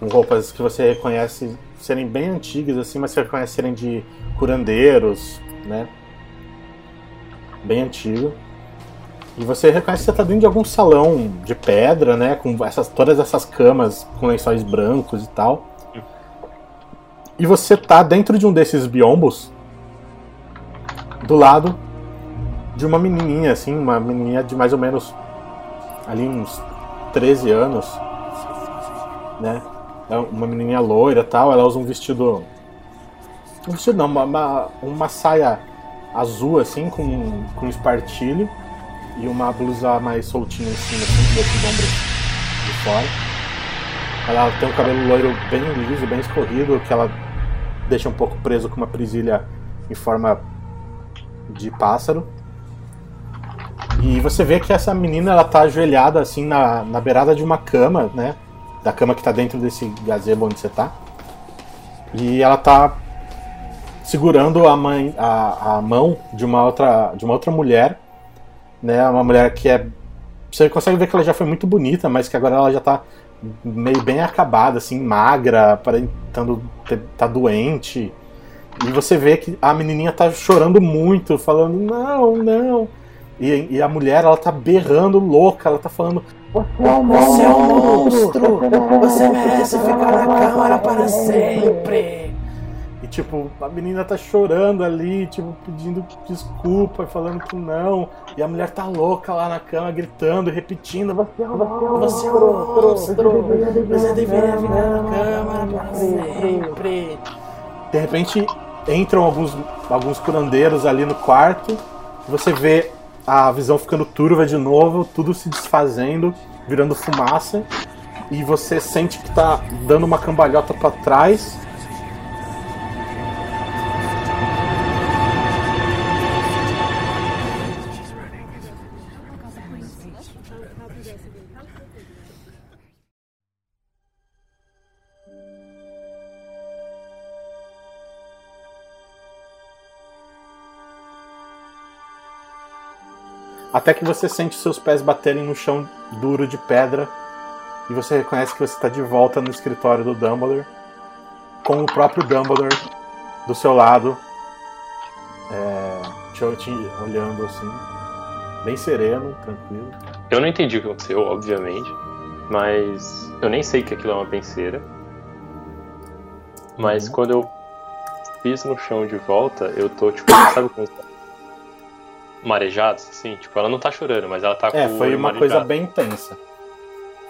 com roupas que você reconhece serem bem antigas, assim, mas você reconhece serem de curandeiros, né? Bem antigo. E você reconhece que você está dentro de algum salão de pedra, né? Com essas, todas essas camas com lençóis brancos e tal. E você tá dentro de um desses biombos do lado de uma menininha, assim, uma menininha de mais ou menos ali uns 13 anos, né? É uma menininha loira tal, ela usa um vestido. Um vestido não, uma, uma, uma saia azul, assim, com, com espartilho e uma blusa mais soltinha em cima, assim, ombros de fora. Ela tem um cabelo loiro bem liso, bem escorrido, que ela deixa um pouco preso com uma presilha em forma de pássaro. E você vê que essa menina ela tá ajoelhada assim na, na beirada de uma cama, né? Da cama que tá dentro desse gazebo onde você tá. E ela tá segurando a, mãe, a, a mão de uma outra de uma outra mulher, né? Uma mulher que é você consegue ver que ela já foi muito bonita, mas que agora ela já tá meio bem acabada, assim, magra, aparentando tá doente. E você vê que a menininha tá chorando muito, falando, não, não. E, e a mulher, ela tá berrando louca, ela tá falando, Você é um monstro! Você merece ficar na câmara para sempre! E tipo, a menina tá chorando ali, tipo, pedindo desculpa, falando que não. E a mulher tá louca lá na cama, gritando, repetindo, você é um Você é um monstro! Você deveria ficar na câmara para sempre! De repente entram alguns, alguns curandeiros ali no quarto. Você vê a visão ficando turva de novo, tudo se desfazendo, virando fumaça. E você sente que tá dando uma cambalhota pra trás. Até que você sente seus pés baterem no chão duro de pedra e você reconhece que você está de volta no escritório do Dumbledore, com o próprio Dumbledore do seu lado, é, te, te olhando assim, bem sereno, tranquilo. Eu não entendi o que aconteceu, obviamente, mas eu nem sei que aquilo é uma penseira. Mas Uhum. quando eu piso no chão de volta, eu tô, tipo, sabe como? Marejados, assim? Tipo, ela não tá chorando, mas ela tá com É, foi uma marejado. coisa bem tensa.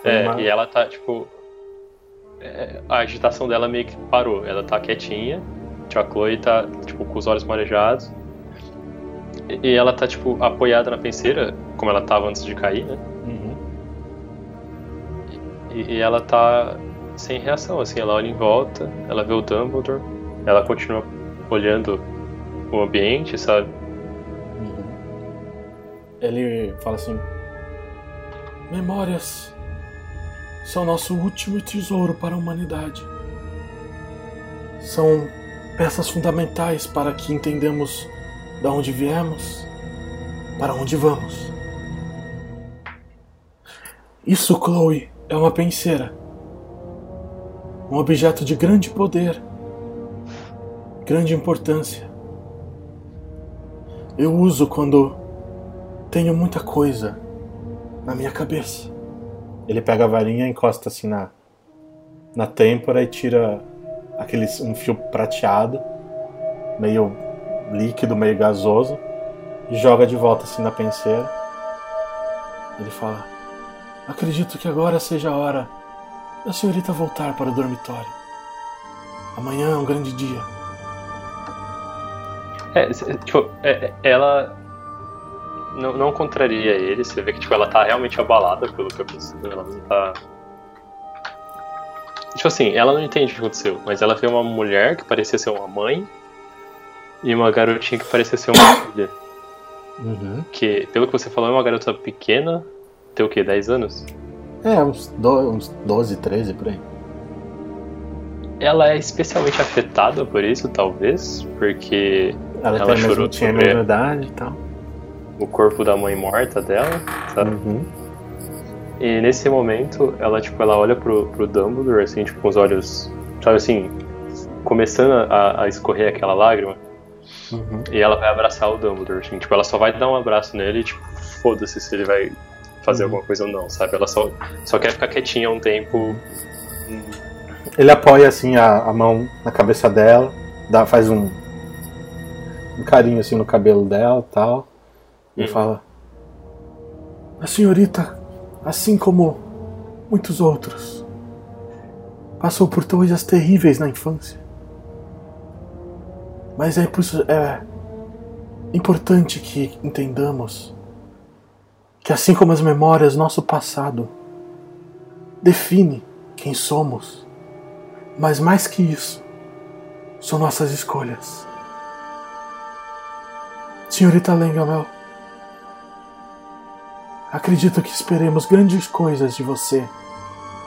Foi É, uma- e ela tá, tipo. é, a agitação dela meio que parou. Ela tá quietinha. Tipo, a Chloe tá, tipo, com os olhos marejados. E, e ela tá, tipo, apoiada na penseira, como ela tava antes de cair, né? Uhum. E, e ela tá sem reação, assim. Ela olha em volta, ela vê o Dumbledore, ela continua olhando o ambiente, sabe? Ele fala assim: Memórias são nosso último tesouro para a humanidade. São peças fundamentais para que entendamos de onde viemos, para onde vamos. Isso, Chloe, é uma penseira. Um objeto de grande poder, grande importância. Eu uso quando tenho muita coisa na minha cabeça. Ele pega a varinha, encosta assim na, na têmpora e tira aquele, um fio prateado, meio líquido, meio gasoso, e joga de volta assim na penseira. Ele fala: Acredito que agora seja a hora da senhorita voltar para o dormitório. Amanhã é um grande dia. É, tipo, é, é, ela não, não contraria ele, você vê que tipo, ela tá realmente abalada pelo que aconteceu, ela não tá. Tipo assim, ela não entende o que aconteceu, mas ela vê uma mulher que parecia ser uma mãe e uma garotinha que parecia ser uma filha. Uhum. Que, pelo que você falou, é uma garota pequena, tem o quê? 10 anos? É, uns, do, uns 12, 13 por aí. Ela é especialmente afetada por isso, talvez, porque Ela, ela tem chorou tinha sobre idade e tal. O corpo da mãe morta dela, sabe? Uhum. E nesse momento, ela, tipo, ela olha pro, pro Dumbledore, assim, tipo, com os olhos, sabe assim, começando a, a escorrer aquela lágrima, Uhum. e ela vai abraçar o Dumbledore, assim, tipo, ela só vai dar um abraço nele e, tipo, foda-se se ele vai fazer Uhum. alguma coisa ou não, sabe? Ela só, só quer ficar quietinha um tempo. Ele apoia assim a, a mão na cabeça dela, dá, faz um, um carinho assim no cabelo dela e tal. E Hum. fala: A senhorita, assim como muitos outros, passou por coisas terríveis na infância. Mas é, é importante que entendamos que, assim como as memórias, nosso passado define quem somos. Mas mais que isso, são nossas escolhas. Senhorita Lengamel, acredito que esperemos grandes coisas de você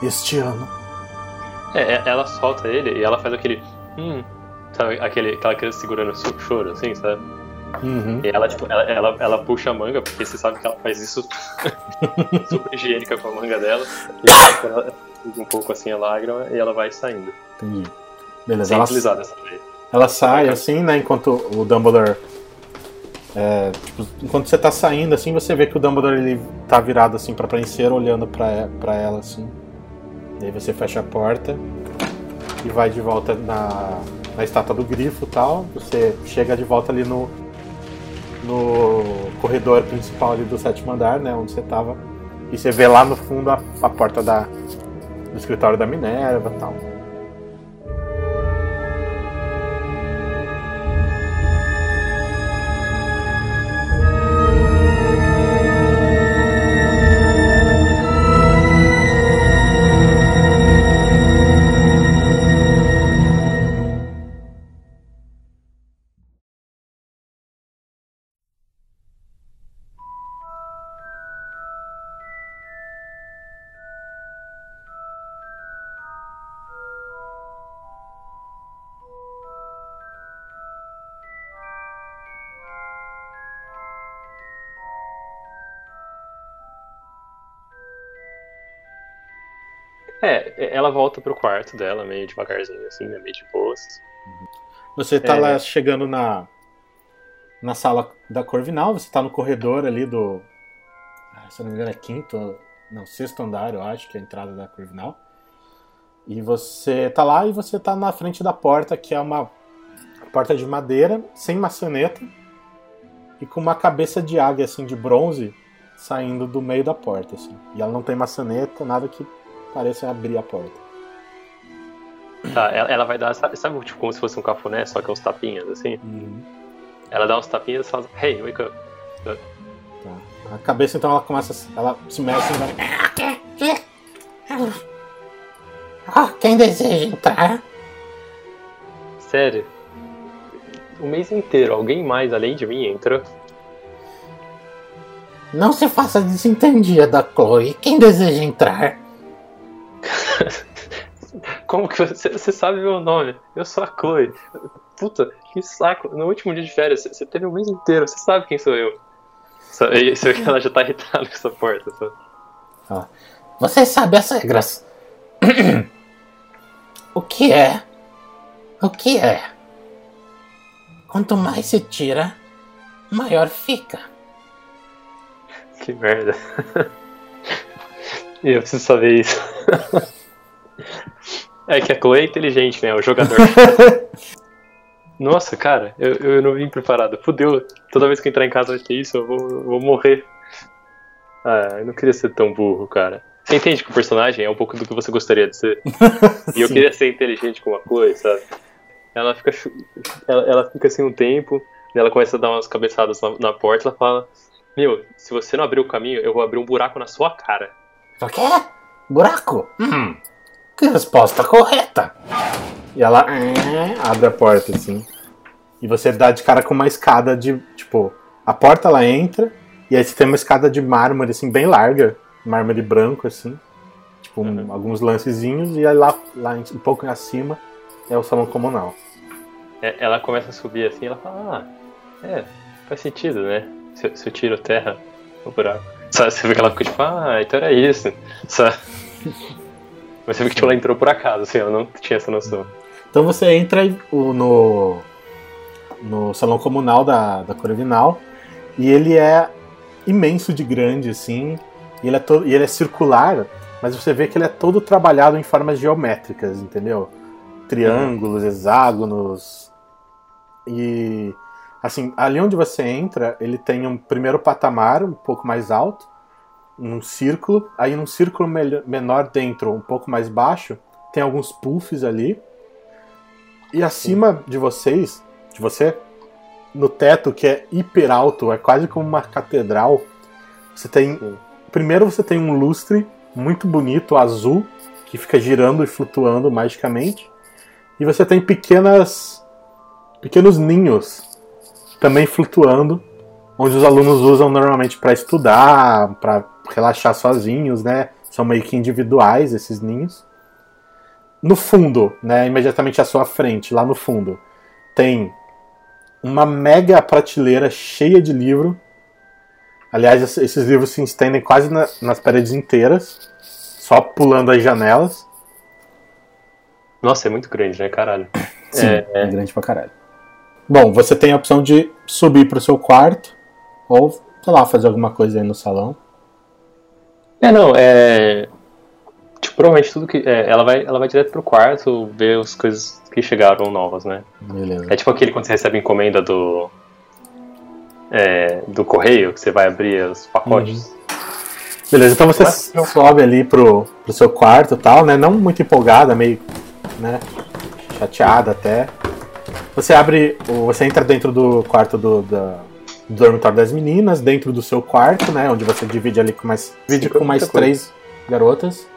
este ano. É, é- ela solta ele e ela faz aquele. Hum. Sabe, aquele, aquela criança segurando o seu choro, assim, sabe? Uhum. E ela, tipo, ela, ela, ela puxa a manga, porque você sabe que ela faz isso super higiênica com a manga dela. E ela, ela usa um pouco assim a lágrima e ela vai saindo. Entendi. Beleza, Sem ela, vez. ela sai assim, né? Enquanto o Dumbledore. É, tipo, enquanto você tá saindo, assim, você vê que o Dumbledore ele tá virado assim pra prenseira, olhando pra, pra ela, assim. E aí você fecha a porta e vai de volta na, na estátua do grifo e tal. Você chega de volta ali no, no corredor principal ali do sétimo andar, né? Onde você tava. E você vê lá no fundo a, a porta da, do escritório da Minerva e tal. É, ela volta pro quarto dela, meio devagarzinho, assim, né? Meio de boas. Você tá É. lá chegando na na sala da Corvinal, você tá no corredor ali do. ah, Se não me engano, é quinto, não, sexto andar, eu acho, que é a entrada da Corvinal. E você tá lá e você tá na frente da porta, que é uma porta de madeira, sem maçaneta, e com uma cabeça de águia, assim, de bronze, saindo do meio da porta, assim. E ela não tem maçaneta, nada que pareça abrir a porta. Tá, ela, ela vai dar, sabe, sabe, tipo, como se fosse um cafuné, só que uns tapinhas, assim? Ela dá uns tapinhas e fala, hey, wake up. Tá. A cabeça, então, ela começa. Ela se mexe e vai. Ah, quem deseja entrar? Sério? O mês inteiro, alguém mais além de mim entra. Não se faça desentendida, Chloe. Quem deseja entrar? Como que você, você sabe meu nome? Eu sou a Chloe. Puta, que saco. No último dia de férias, você teve o mês inteiro, você sabe quem sou eu. Você vê que ela já tá irritada com essa porta. Só. Você sabe as regras. o que é? O que é? Quanto mais se tira, maior fica. Que merda. E eu preciso saber isso. É que a Chloe é inteligente, né? O jogador. Nossa, cara, eu, eu não vim preparado. Fudeu. Toda vez que eu entrar em casa vai ter isso, eu vou, eu vou morrer. Ah, eu não queria ser tão burro, cara. Você entende que o personagem é um pouco do que você gostaria de ser? E eu queria ser inteligente como a Chloe, sabe? Ela fica, ela, ela fica assim um tempo, e ela começa a dar umas cabeçadas na, na porta, ela fala: Meu, se você não abrir o caminho, eu vou abrir um buraco na sua cara. O quê? Buraco? Hum. Que resposta correta. E ela é, abre a porta, assim. E você dá de cara com uma escada de. Tipo, a porta ela entra, e aí você tem uma escada de mármore, assim, bem larga. Mármore branco, assim. Tipo, um- Uhum. alguns lancezinhos, e aí lá, lá um pouco acima é o salão comunal. É, ela começa a subir assim, ela fala: Ah, é, faz sentido, né? Se, eu- se eu tiro terra no buraco. Sabe, você vê que ela fica tipo: Ah, então era isso. Sabe? Mas você vê que tipo, ela entrou por acaso, assim, ela não tinha essa noção. Então você entra no, no salão comunal da, da Corvinal e ele é imenso de grande, assim, e ele, é todo, e ele é circular, mas você vê que ele é todo trabalhado em formas geométricas, entendeu? Triângulos, hexágonos. E assim, ali onde você entra, ele tem um primeiro patamar um pouco mais alto, num círculo, aí num círculo menor dentro, um pouco mais baixo, tem alguns puffs ali. E acima de vocês, de você, no teto que é hiper alto, é quase como uma catedral. Você tem, Sim. primeiro você tem um lustre muito bonito, azul, que fica girando e flutuando magicamente. E você tem pequenas pequenos ninhos também flutuando, onde os alunos usam normalmente para estudar, para relaxar sozinhos, né? São meio que individuais esses ninhos. No fundo, né, imediatamente à sua frente, lá no fundo, tem uma mega prateleira cheia de livro. Aliás, es- esses livros se estendem quase na- nas paredes inteiras, só pulando as janelas. Nossa, é muito grande, né, caralho? Sim, É, é, grande pra caralho. Bom, você tem a opção de subir pro seu quarto, ou, sei lá, fazer alguma coisa aí no salão. É, não, é. Tipo, provavelmente tudo que. é, ela, vai, ela vai direto pro quarto ver as coisas que chegaram novas, né? Beleza. É tipo aquele quando você recebe encomenda do. é, do correio, que você vai abrir os pacotes. Beleza, então você Mas sobe ali pro, pro seu quarto e tal, né? Não muito empolgada, meio, né? Chateada até. Você abre, você entra dentro do quarto do, da- do dormitório das meninas, dentro do seu quarto, né? Onde você divide ali com mais, divide com mais três garotas.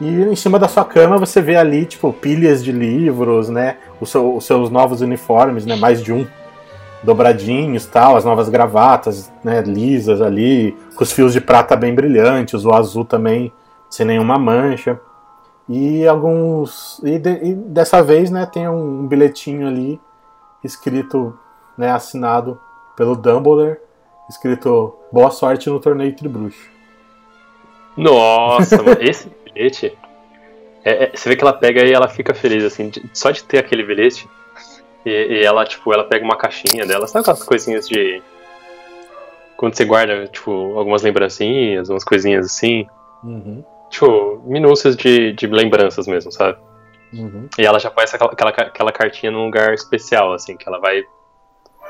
E em cima da sua cama você vê ali, tipo, pilhas de livros, né? Os, seu- os seus novos uniformes, né? Mais de um dobradinhos tal, as novas gravatas, né, lisas ali, com os fios de prata bem brilhantes, o azul também sem nenhuma mancha. E alguns. E, de- e dessa vez, né, tem um, bilhetinho ali escrito, né, assinado pelo Dumbledore, escrito Boa sorte no torneio Tribruxo. Nossa, mano, esse bilhete. é- é- você vê que ela pega e ela fica feliz, assim, de- só de ter aquele bilhete. E, e ela, tipo, ela pega uma caixinha dela, sabe aquelas coisinhas de. Quando você guarda, tipo, algumas lembrancinhas, umas coisinhas assim. Uhum, Tipo, minúcias de, de lembranças mesmo, sabe? uhum. E ela já põe essa, aquela, aquela cartinha num lugar especial, assim, que ela vai,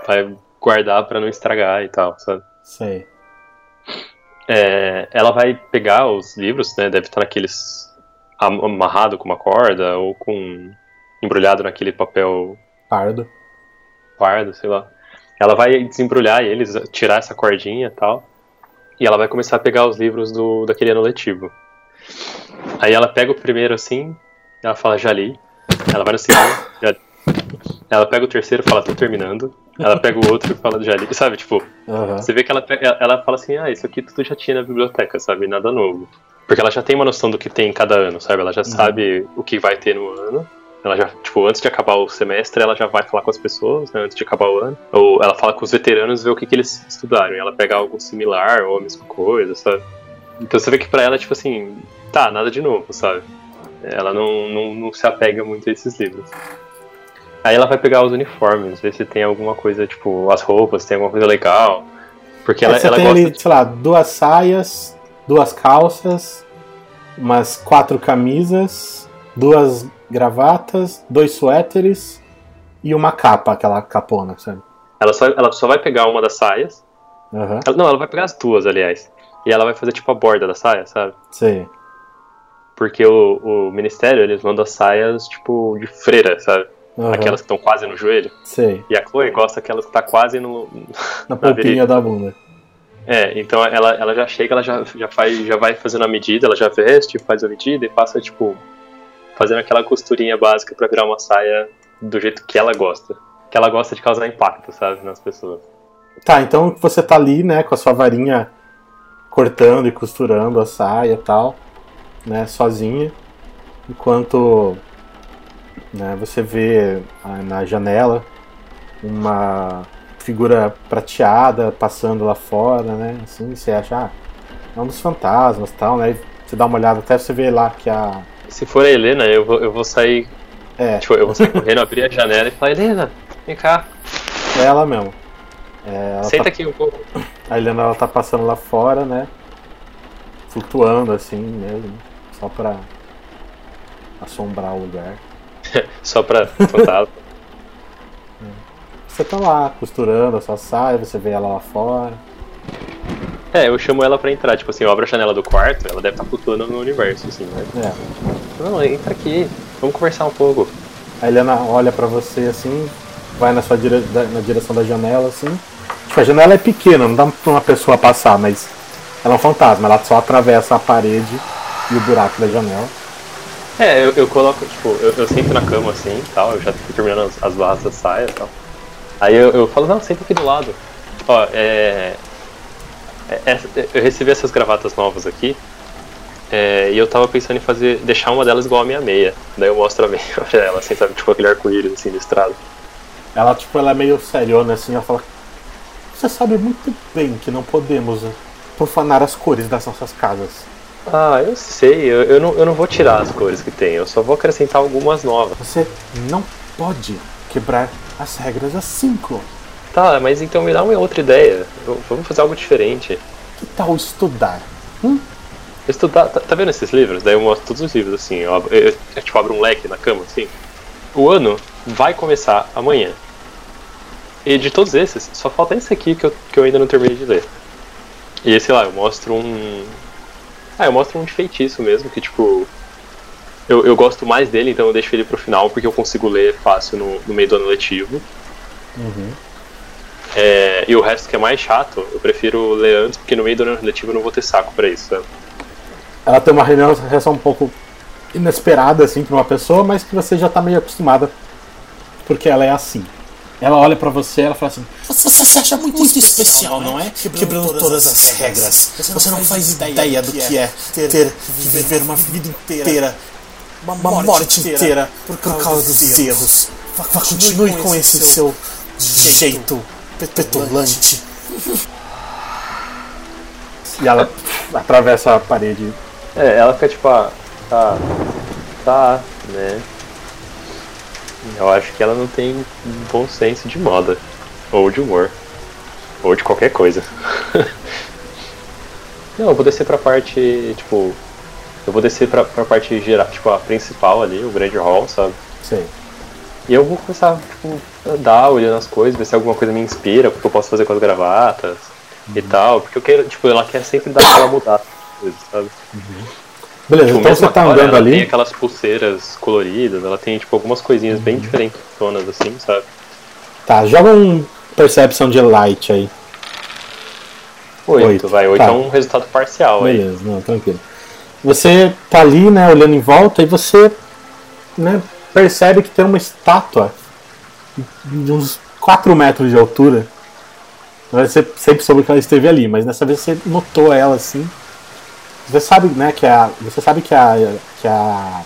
vai guardar pra não estragar e tal, sabe? Sei. É, ela vai pegar os livros, né? Deve estar naqueles am- amarrado com uma corda ou com embrulhado naquele papel Pardo. pardo, sei lá. Ela vai desembrulhar eles, tirar essa cordinha e tal. E ela vai começar a pegar os livros do daquele ano letivo. Aí ela pega o primeiro assim, ela fala, já li. Ela vai no segundo, já li. Ela pega o terceiro e fala, tô terminando. ela pega o outro e fala já li, sabe? Tipo, Aham. você vê que ela, ela fala assim, ah, isso aqui tudo já tinha na biblioteca, sabe? Nada novo. Porque ela já tem uma noção do que tem em cada ano, sabe? Ela já sabe o que vai ter no ano. Ela já, tipo, antes de acabar o semestre, ela já vai falar com as pessoas, né? Antes de acabar o ano. Ou ela fala com os veteranos e vê o que, que eles estudaram. E ela pega algo similar ou a mesma coisa, sabe? Então você vê que pra ela, tipo assim, tá, nada de novo, sabe? Ela não, não, não se apega muito a esses livros. Aí ela vai pegar os uniformes, ver se tem alguma coisa, tipo, as roupas, tem alguma coisa legal. Porque ela, É, ela tem gosta ali, sei lá, duas saias, duas calças, umas quatro camisas, duas gravatas, dois suéteres e uma capa, aquela capona, sabe? Ela só, ela só vai pegar uma das saias. Aham, Ela- não, ela vai pegar as duas, aliás. E ela vai fazer tipo a borda da saia, sabe? sei. Porque o, o ministério, eles mandam as saias tipo de freira, sabe? Aham, Aquelas que estão quase no joelho. Sei. E a Chloe gosta aquelas que tá quase no. Na polpinha da bunda. É, então ela, ela já chega, ela já, já, faz, já vai fazendo a medida, ela já veste, faz a medida e passa, tipo, fazendo aquela costurinha básica pra virar uma saia do jeito que ela gosta. Que ela gosta de causar impacto, sabe, nas pessoas. Tá, então você tá ali, né, com a sua varinha cortando e costurando a saia e tal, né, sozinha, enquanto né, você vê ah, na janela uma figura prateada passando lá fora, né, assim, você acha, ah, é um dos fantasmas tal, né, você dá uma olhada até você vê lá que a... Se for a Helena, eu vou, eu vou sair. É, Tipo, eu vou sair correndo, abrir a janela e falar, Helena, vem cá, é ela mesmo. É, ela senta tá- aqui um pouco. A Helena ela tá passando lá fora, né? Flutuando assim mesmo. Só pra assombrar o lugar. Só pra fantasma. Você tá lá costurando a sua saia, você vê ela lá fora. É, eu chamo ela pra entrar, tipo assim, eu abro a janela do quarto, ela deve estar flutuando no universo, assim, né? É. Não, entra aqui, vamos conversar um pouco. A Helena olha pra você assim, vai na sua dire... na direção da janela assim. Tipo, a janela é pequena, não dá pra uma pessoa passar, mas ela é um fantasma, ela só atravessa a parede e o buraco da janela. É, eu, eu coloco, tipo, eu, eu sento na cama assim e tal, eu já tô terminando as, as barras da saia e tal. Aí eu, eu falo, não, senta aqui do lado. Ó, é, é- é- Eu recebi essas gravatas novas aqui. é, e eu tava pensando em fazer, deixar uma delas igual a minha meia. Daí eu mostro a meia pra ela, assim, sabe, tipo aquele arco-íris assim listrado. Ela, tipo, ela é meio seriona assim, ela fala. Você sabe muito bem que não podemos profanar as cores das nossas casas. Ah, eu sei, eu, eu, não, eu não vou tirar as cores que tem, eu só vou acrescentar algumas novas. Você não pode quebrar as regras assim, Chloe. Tá, mas então me dá uma outra ideia. Eu- Vamos fazer algo diferente. Que tal estudar? Estudar, tá, tá vendo esses livros? Daí eu mostro todos os livros assim, eu, abro- eu, eu, tipo abro um leque na cama assim. O ano vai começar amanhã. E de todos esses, só falta esse aqui que eu, que eu ainda não terminei de ler. E esse lá, eu mostro um. Ah, eu mostro um de feitiço mesmo, que tipo. Eu, eu gosto mais dele, então eu deixo ele pro final, porque eu consigo ler fácil no, no meio do ano letivo. É, e o resto que é mais chato, eu prefiro ler antes, porque no meio do ano letivo eu não vou ter saco pra isso, sabe? Ela tem uma reação um pouco inesperada, assim, pra uma pessoa, mas que você já tá meio acostumada. Porque ela é assim. Ela olha pra você ela fala assim: Você se acha muito, especial, não é? Quebrando, todas as regras. Você não faz ideia do que é ter, que viver uma vida inteira, uma morte inteira, por causa dos erros. Continue com esse seu jeito petulante. E ela atravessa a parede. É, ela fica tipo, ah, tá, tá, né? Eu acho que ela não tem um bom senso de moda, ou de humor, ou de qualquer coisa. não, eu vou descer pra parte, tipo, eu vou descer pra, pra parte geral, tipo, a principal ali, o grande hall, sabe? Sei. E eu vou começar, tipo, andar olhando as coisas, ver se alguma coisa me inspira, porque eu posso fazer com as gravatas e tal, porque eu quero, tipo, ela quer sempre dar aquela mudada, coisas, sabe? Beleza, Tipo, então você tá andando ela Tem ali. aquelas pulseiras coloridas, ela tem tipo algumas coisinhas bem diferentonas assim, sabe? Tá, joga um Perception de Light aí. Oito, Oito, vai. Oito tá. é um resultado parcial aí. Beleza, não, tranquilo. Você tá ali, né, olhando em volta e você, né, percebe que tem uma estátua de uns 4 metros de altura. Você sempre soube que ela esteve ali, mas dessa vez você notou ela assim. Você sabe, né, que a. Você sabe que a. que a.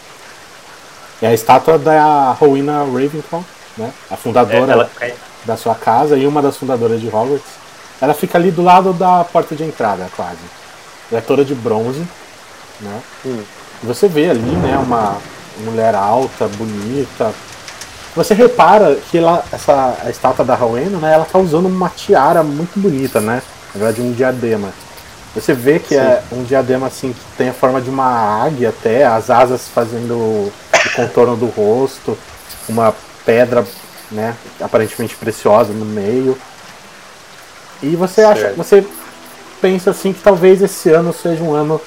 É a estátua da Rowena Ravenclaw, né? A fundadora É, ela da sua casa e uma das fundadoras de Hogwarts. Ela fica ali do lado da porta de entrada, quase. Ela é toda de bronze, né? Hum. Você vê ali, né, uma mulher alta, bonita. Você repara que ela, essa a estátua da Rowena, né, ela tá usando uma tiara muito bonita, né? Na verdade, um diadema. Você vê que é um diadema assim que tem a forma de uma águia até, as asas fazendo o contorno do rosto, uma pedra, né, aparentemente preciosa no meio. E você acha, Certo. você pensa assim que talvez esse ano seja um ano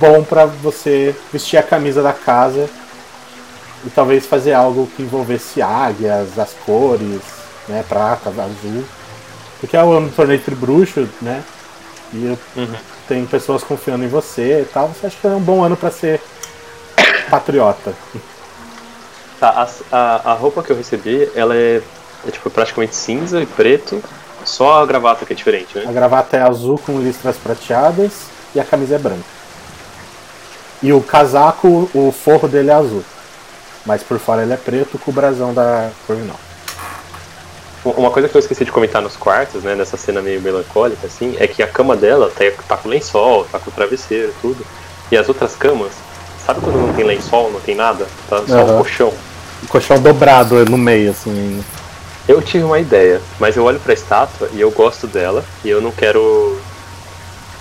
bom pra você vestir a camisa da casa e talvez fazer algo que envolvesse águias, as cores, né, prata, azul. Porque é o ano do torneio bruxos, né? E Uhum. tem pessoas confiando em você e tal. Você acha que é um bom ano pra ser patriota. Tá, a, a, a roupa que eu recebi, ela é, é, tipo praticamente cinza e preto, só a gravata que é diferente, A né? gravata é azul com listras prateadas e a camisa é branca. E o casaco, o forro dele é azul. Mas por fora ele é preto com o brasão da Corvinal. Uma coisa que eu esqueci de comentar nos quartos, né, nessa cena meio melancólica, assim, é que a cama dela tá, tá com lençol, tá com travesseiro, tudo. E as outras camas, sabe quando não tem lençol, não tem nada? Tá só Aham. um colchão. O colchão dobrado no meio, assim. Eu tive uma ideia, mas eu olho pra estátua e eu gosto dela, e eu não quero.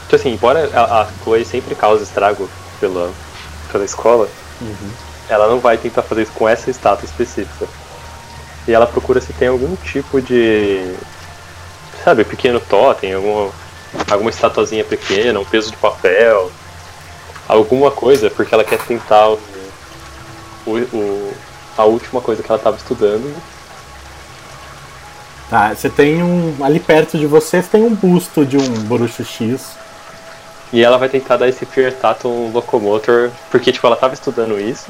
Tipo assim, embora a, a Chloe sempre cause estrago pela, pela escola, ela não vai tentar fazer isso com essa estátua específica. E ela procura se tem algum tipo de. Sabe, pequeno totem, alguma, alguma estatuazinha pequena, um peso de papel, alguma coisa, porque ela quer tentar o, o, o- a última coisa que ela estava estudando Tá, você tem um. Ali perto de você, você tem um busto de um bruxo X. E ela vai tentar dar esse Fear Tatum Locomotor, porque, tipo, ela tava estudando isso,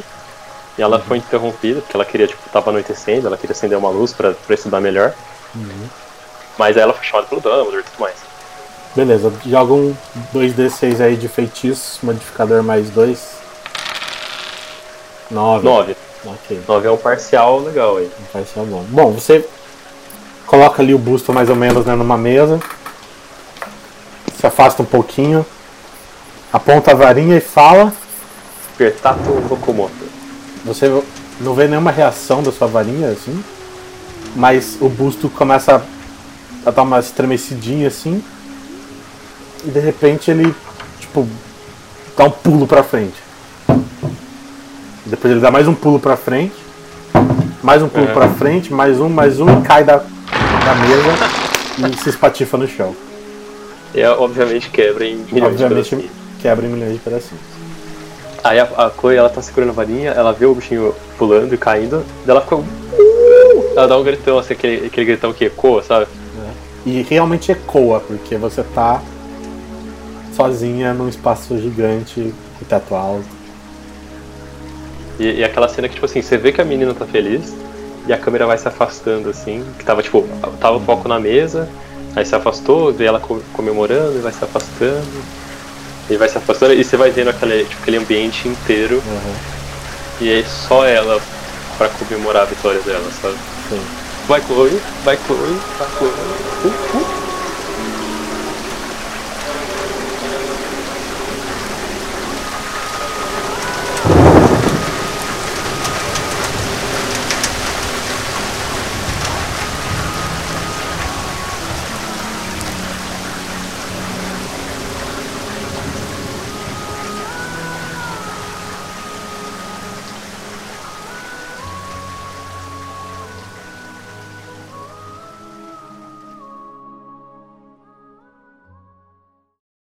e ela foi interrompida, porque ela queria, tipo, tava anoitecendo, ela queria acender uma luz pra, estudar melhor. Mas aí ela foi chamada pelo Dumbledore e tudo mais. Beleza, joga um 2d6 aí de feitiço, modificador mais 2. 9. 9. Ok, 9 é um parcial legal aí. vai ser bom. Bom, você coloca ali o busto mais ou menos né, numa mesa. Se afasta um pouquinho. Aponta a varinha e fala. Fear Tatum Locomotor. Você não vê nenhuma reação da sua varinha, assim. Mas o busto começa a dar uma estremecidinha assim. E de repente ele, tipo, dá um pulo pra frente. Depois ele dá mais um pulo pra frente. Mais um pulo Uhum. pra frente, mais um, mais um e cai da, da mesa e se espatifa no chão. E é, obviamente quebra em milhões Obviamente de pedacinhos. quebra em milhões de pedacinhos. Aí a, a Chloe, ela tá segurando a varinha, ela vê o bichinho pulando e caindo, daí ela fica... "Uh!" Ela dá um gritão, assim, aquele, aquele gritão que ecoa, sabe? E realmente ecoa, porque você tá sozinha num espaço gigante e teto alto. E, e aquela cena que, tipo assim, você vê que a menina tá feliz e a câmera vai se afastando, assim. Que tava, tipo, tava o foco na mesa, aí se afastou, vê ela co- comemorando e vai se afastando. E vai se afastando, e você vai vendo aquele, tipo, aquele ambiente inteiro. E é só ela pra comemorar a vitória dela, sabe? Sim. Vai Chloe, vai Chloe, vai Chloe. Uh, uh.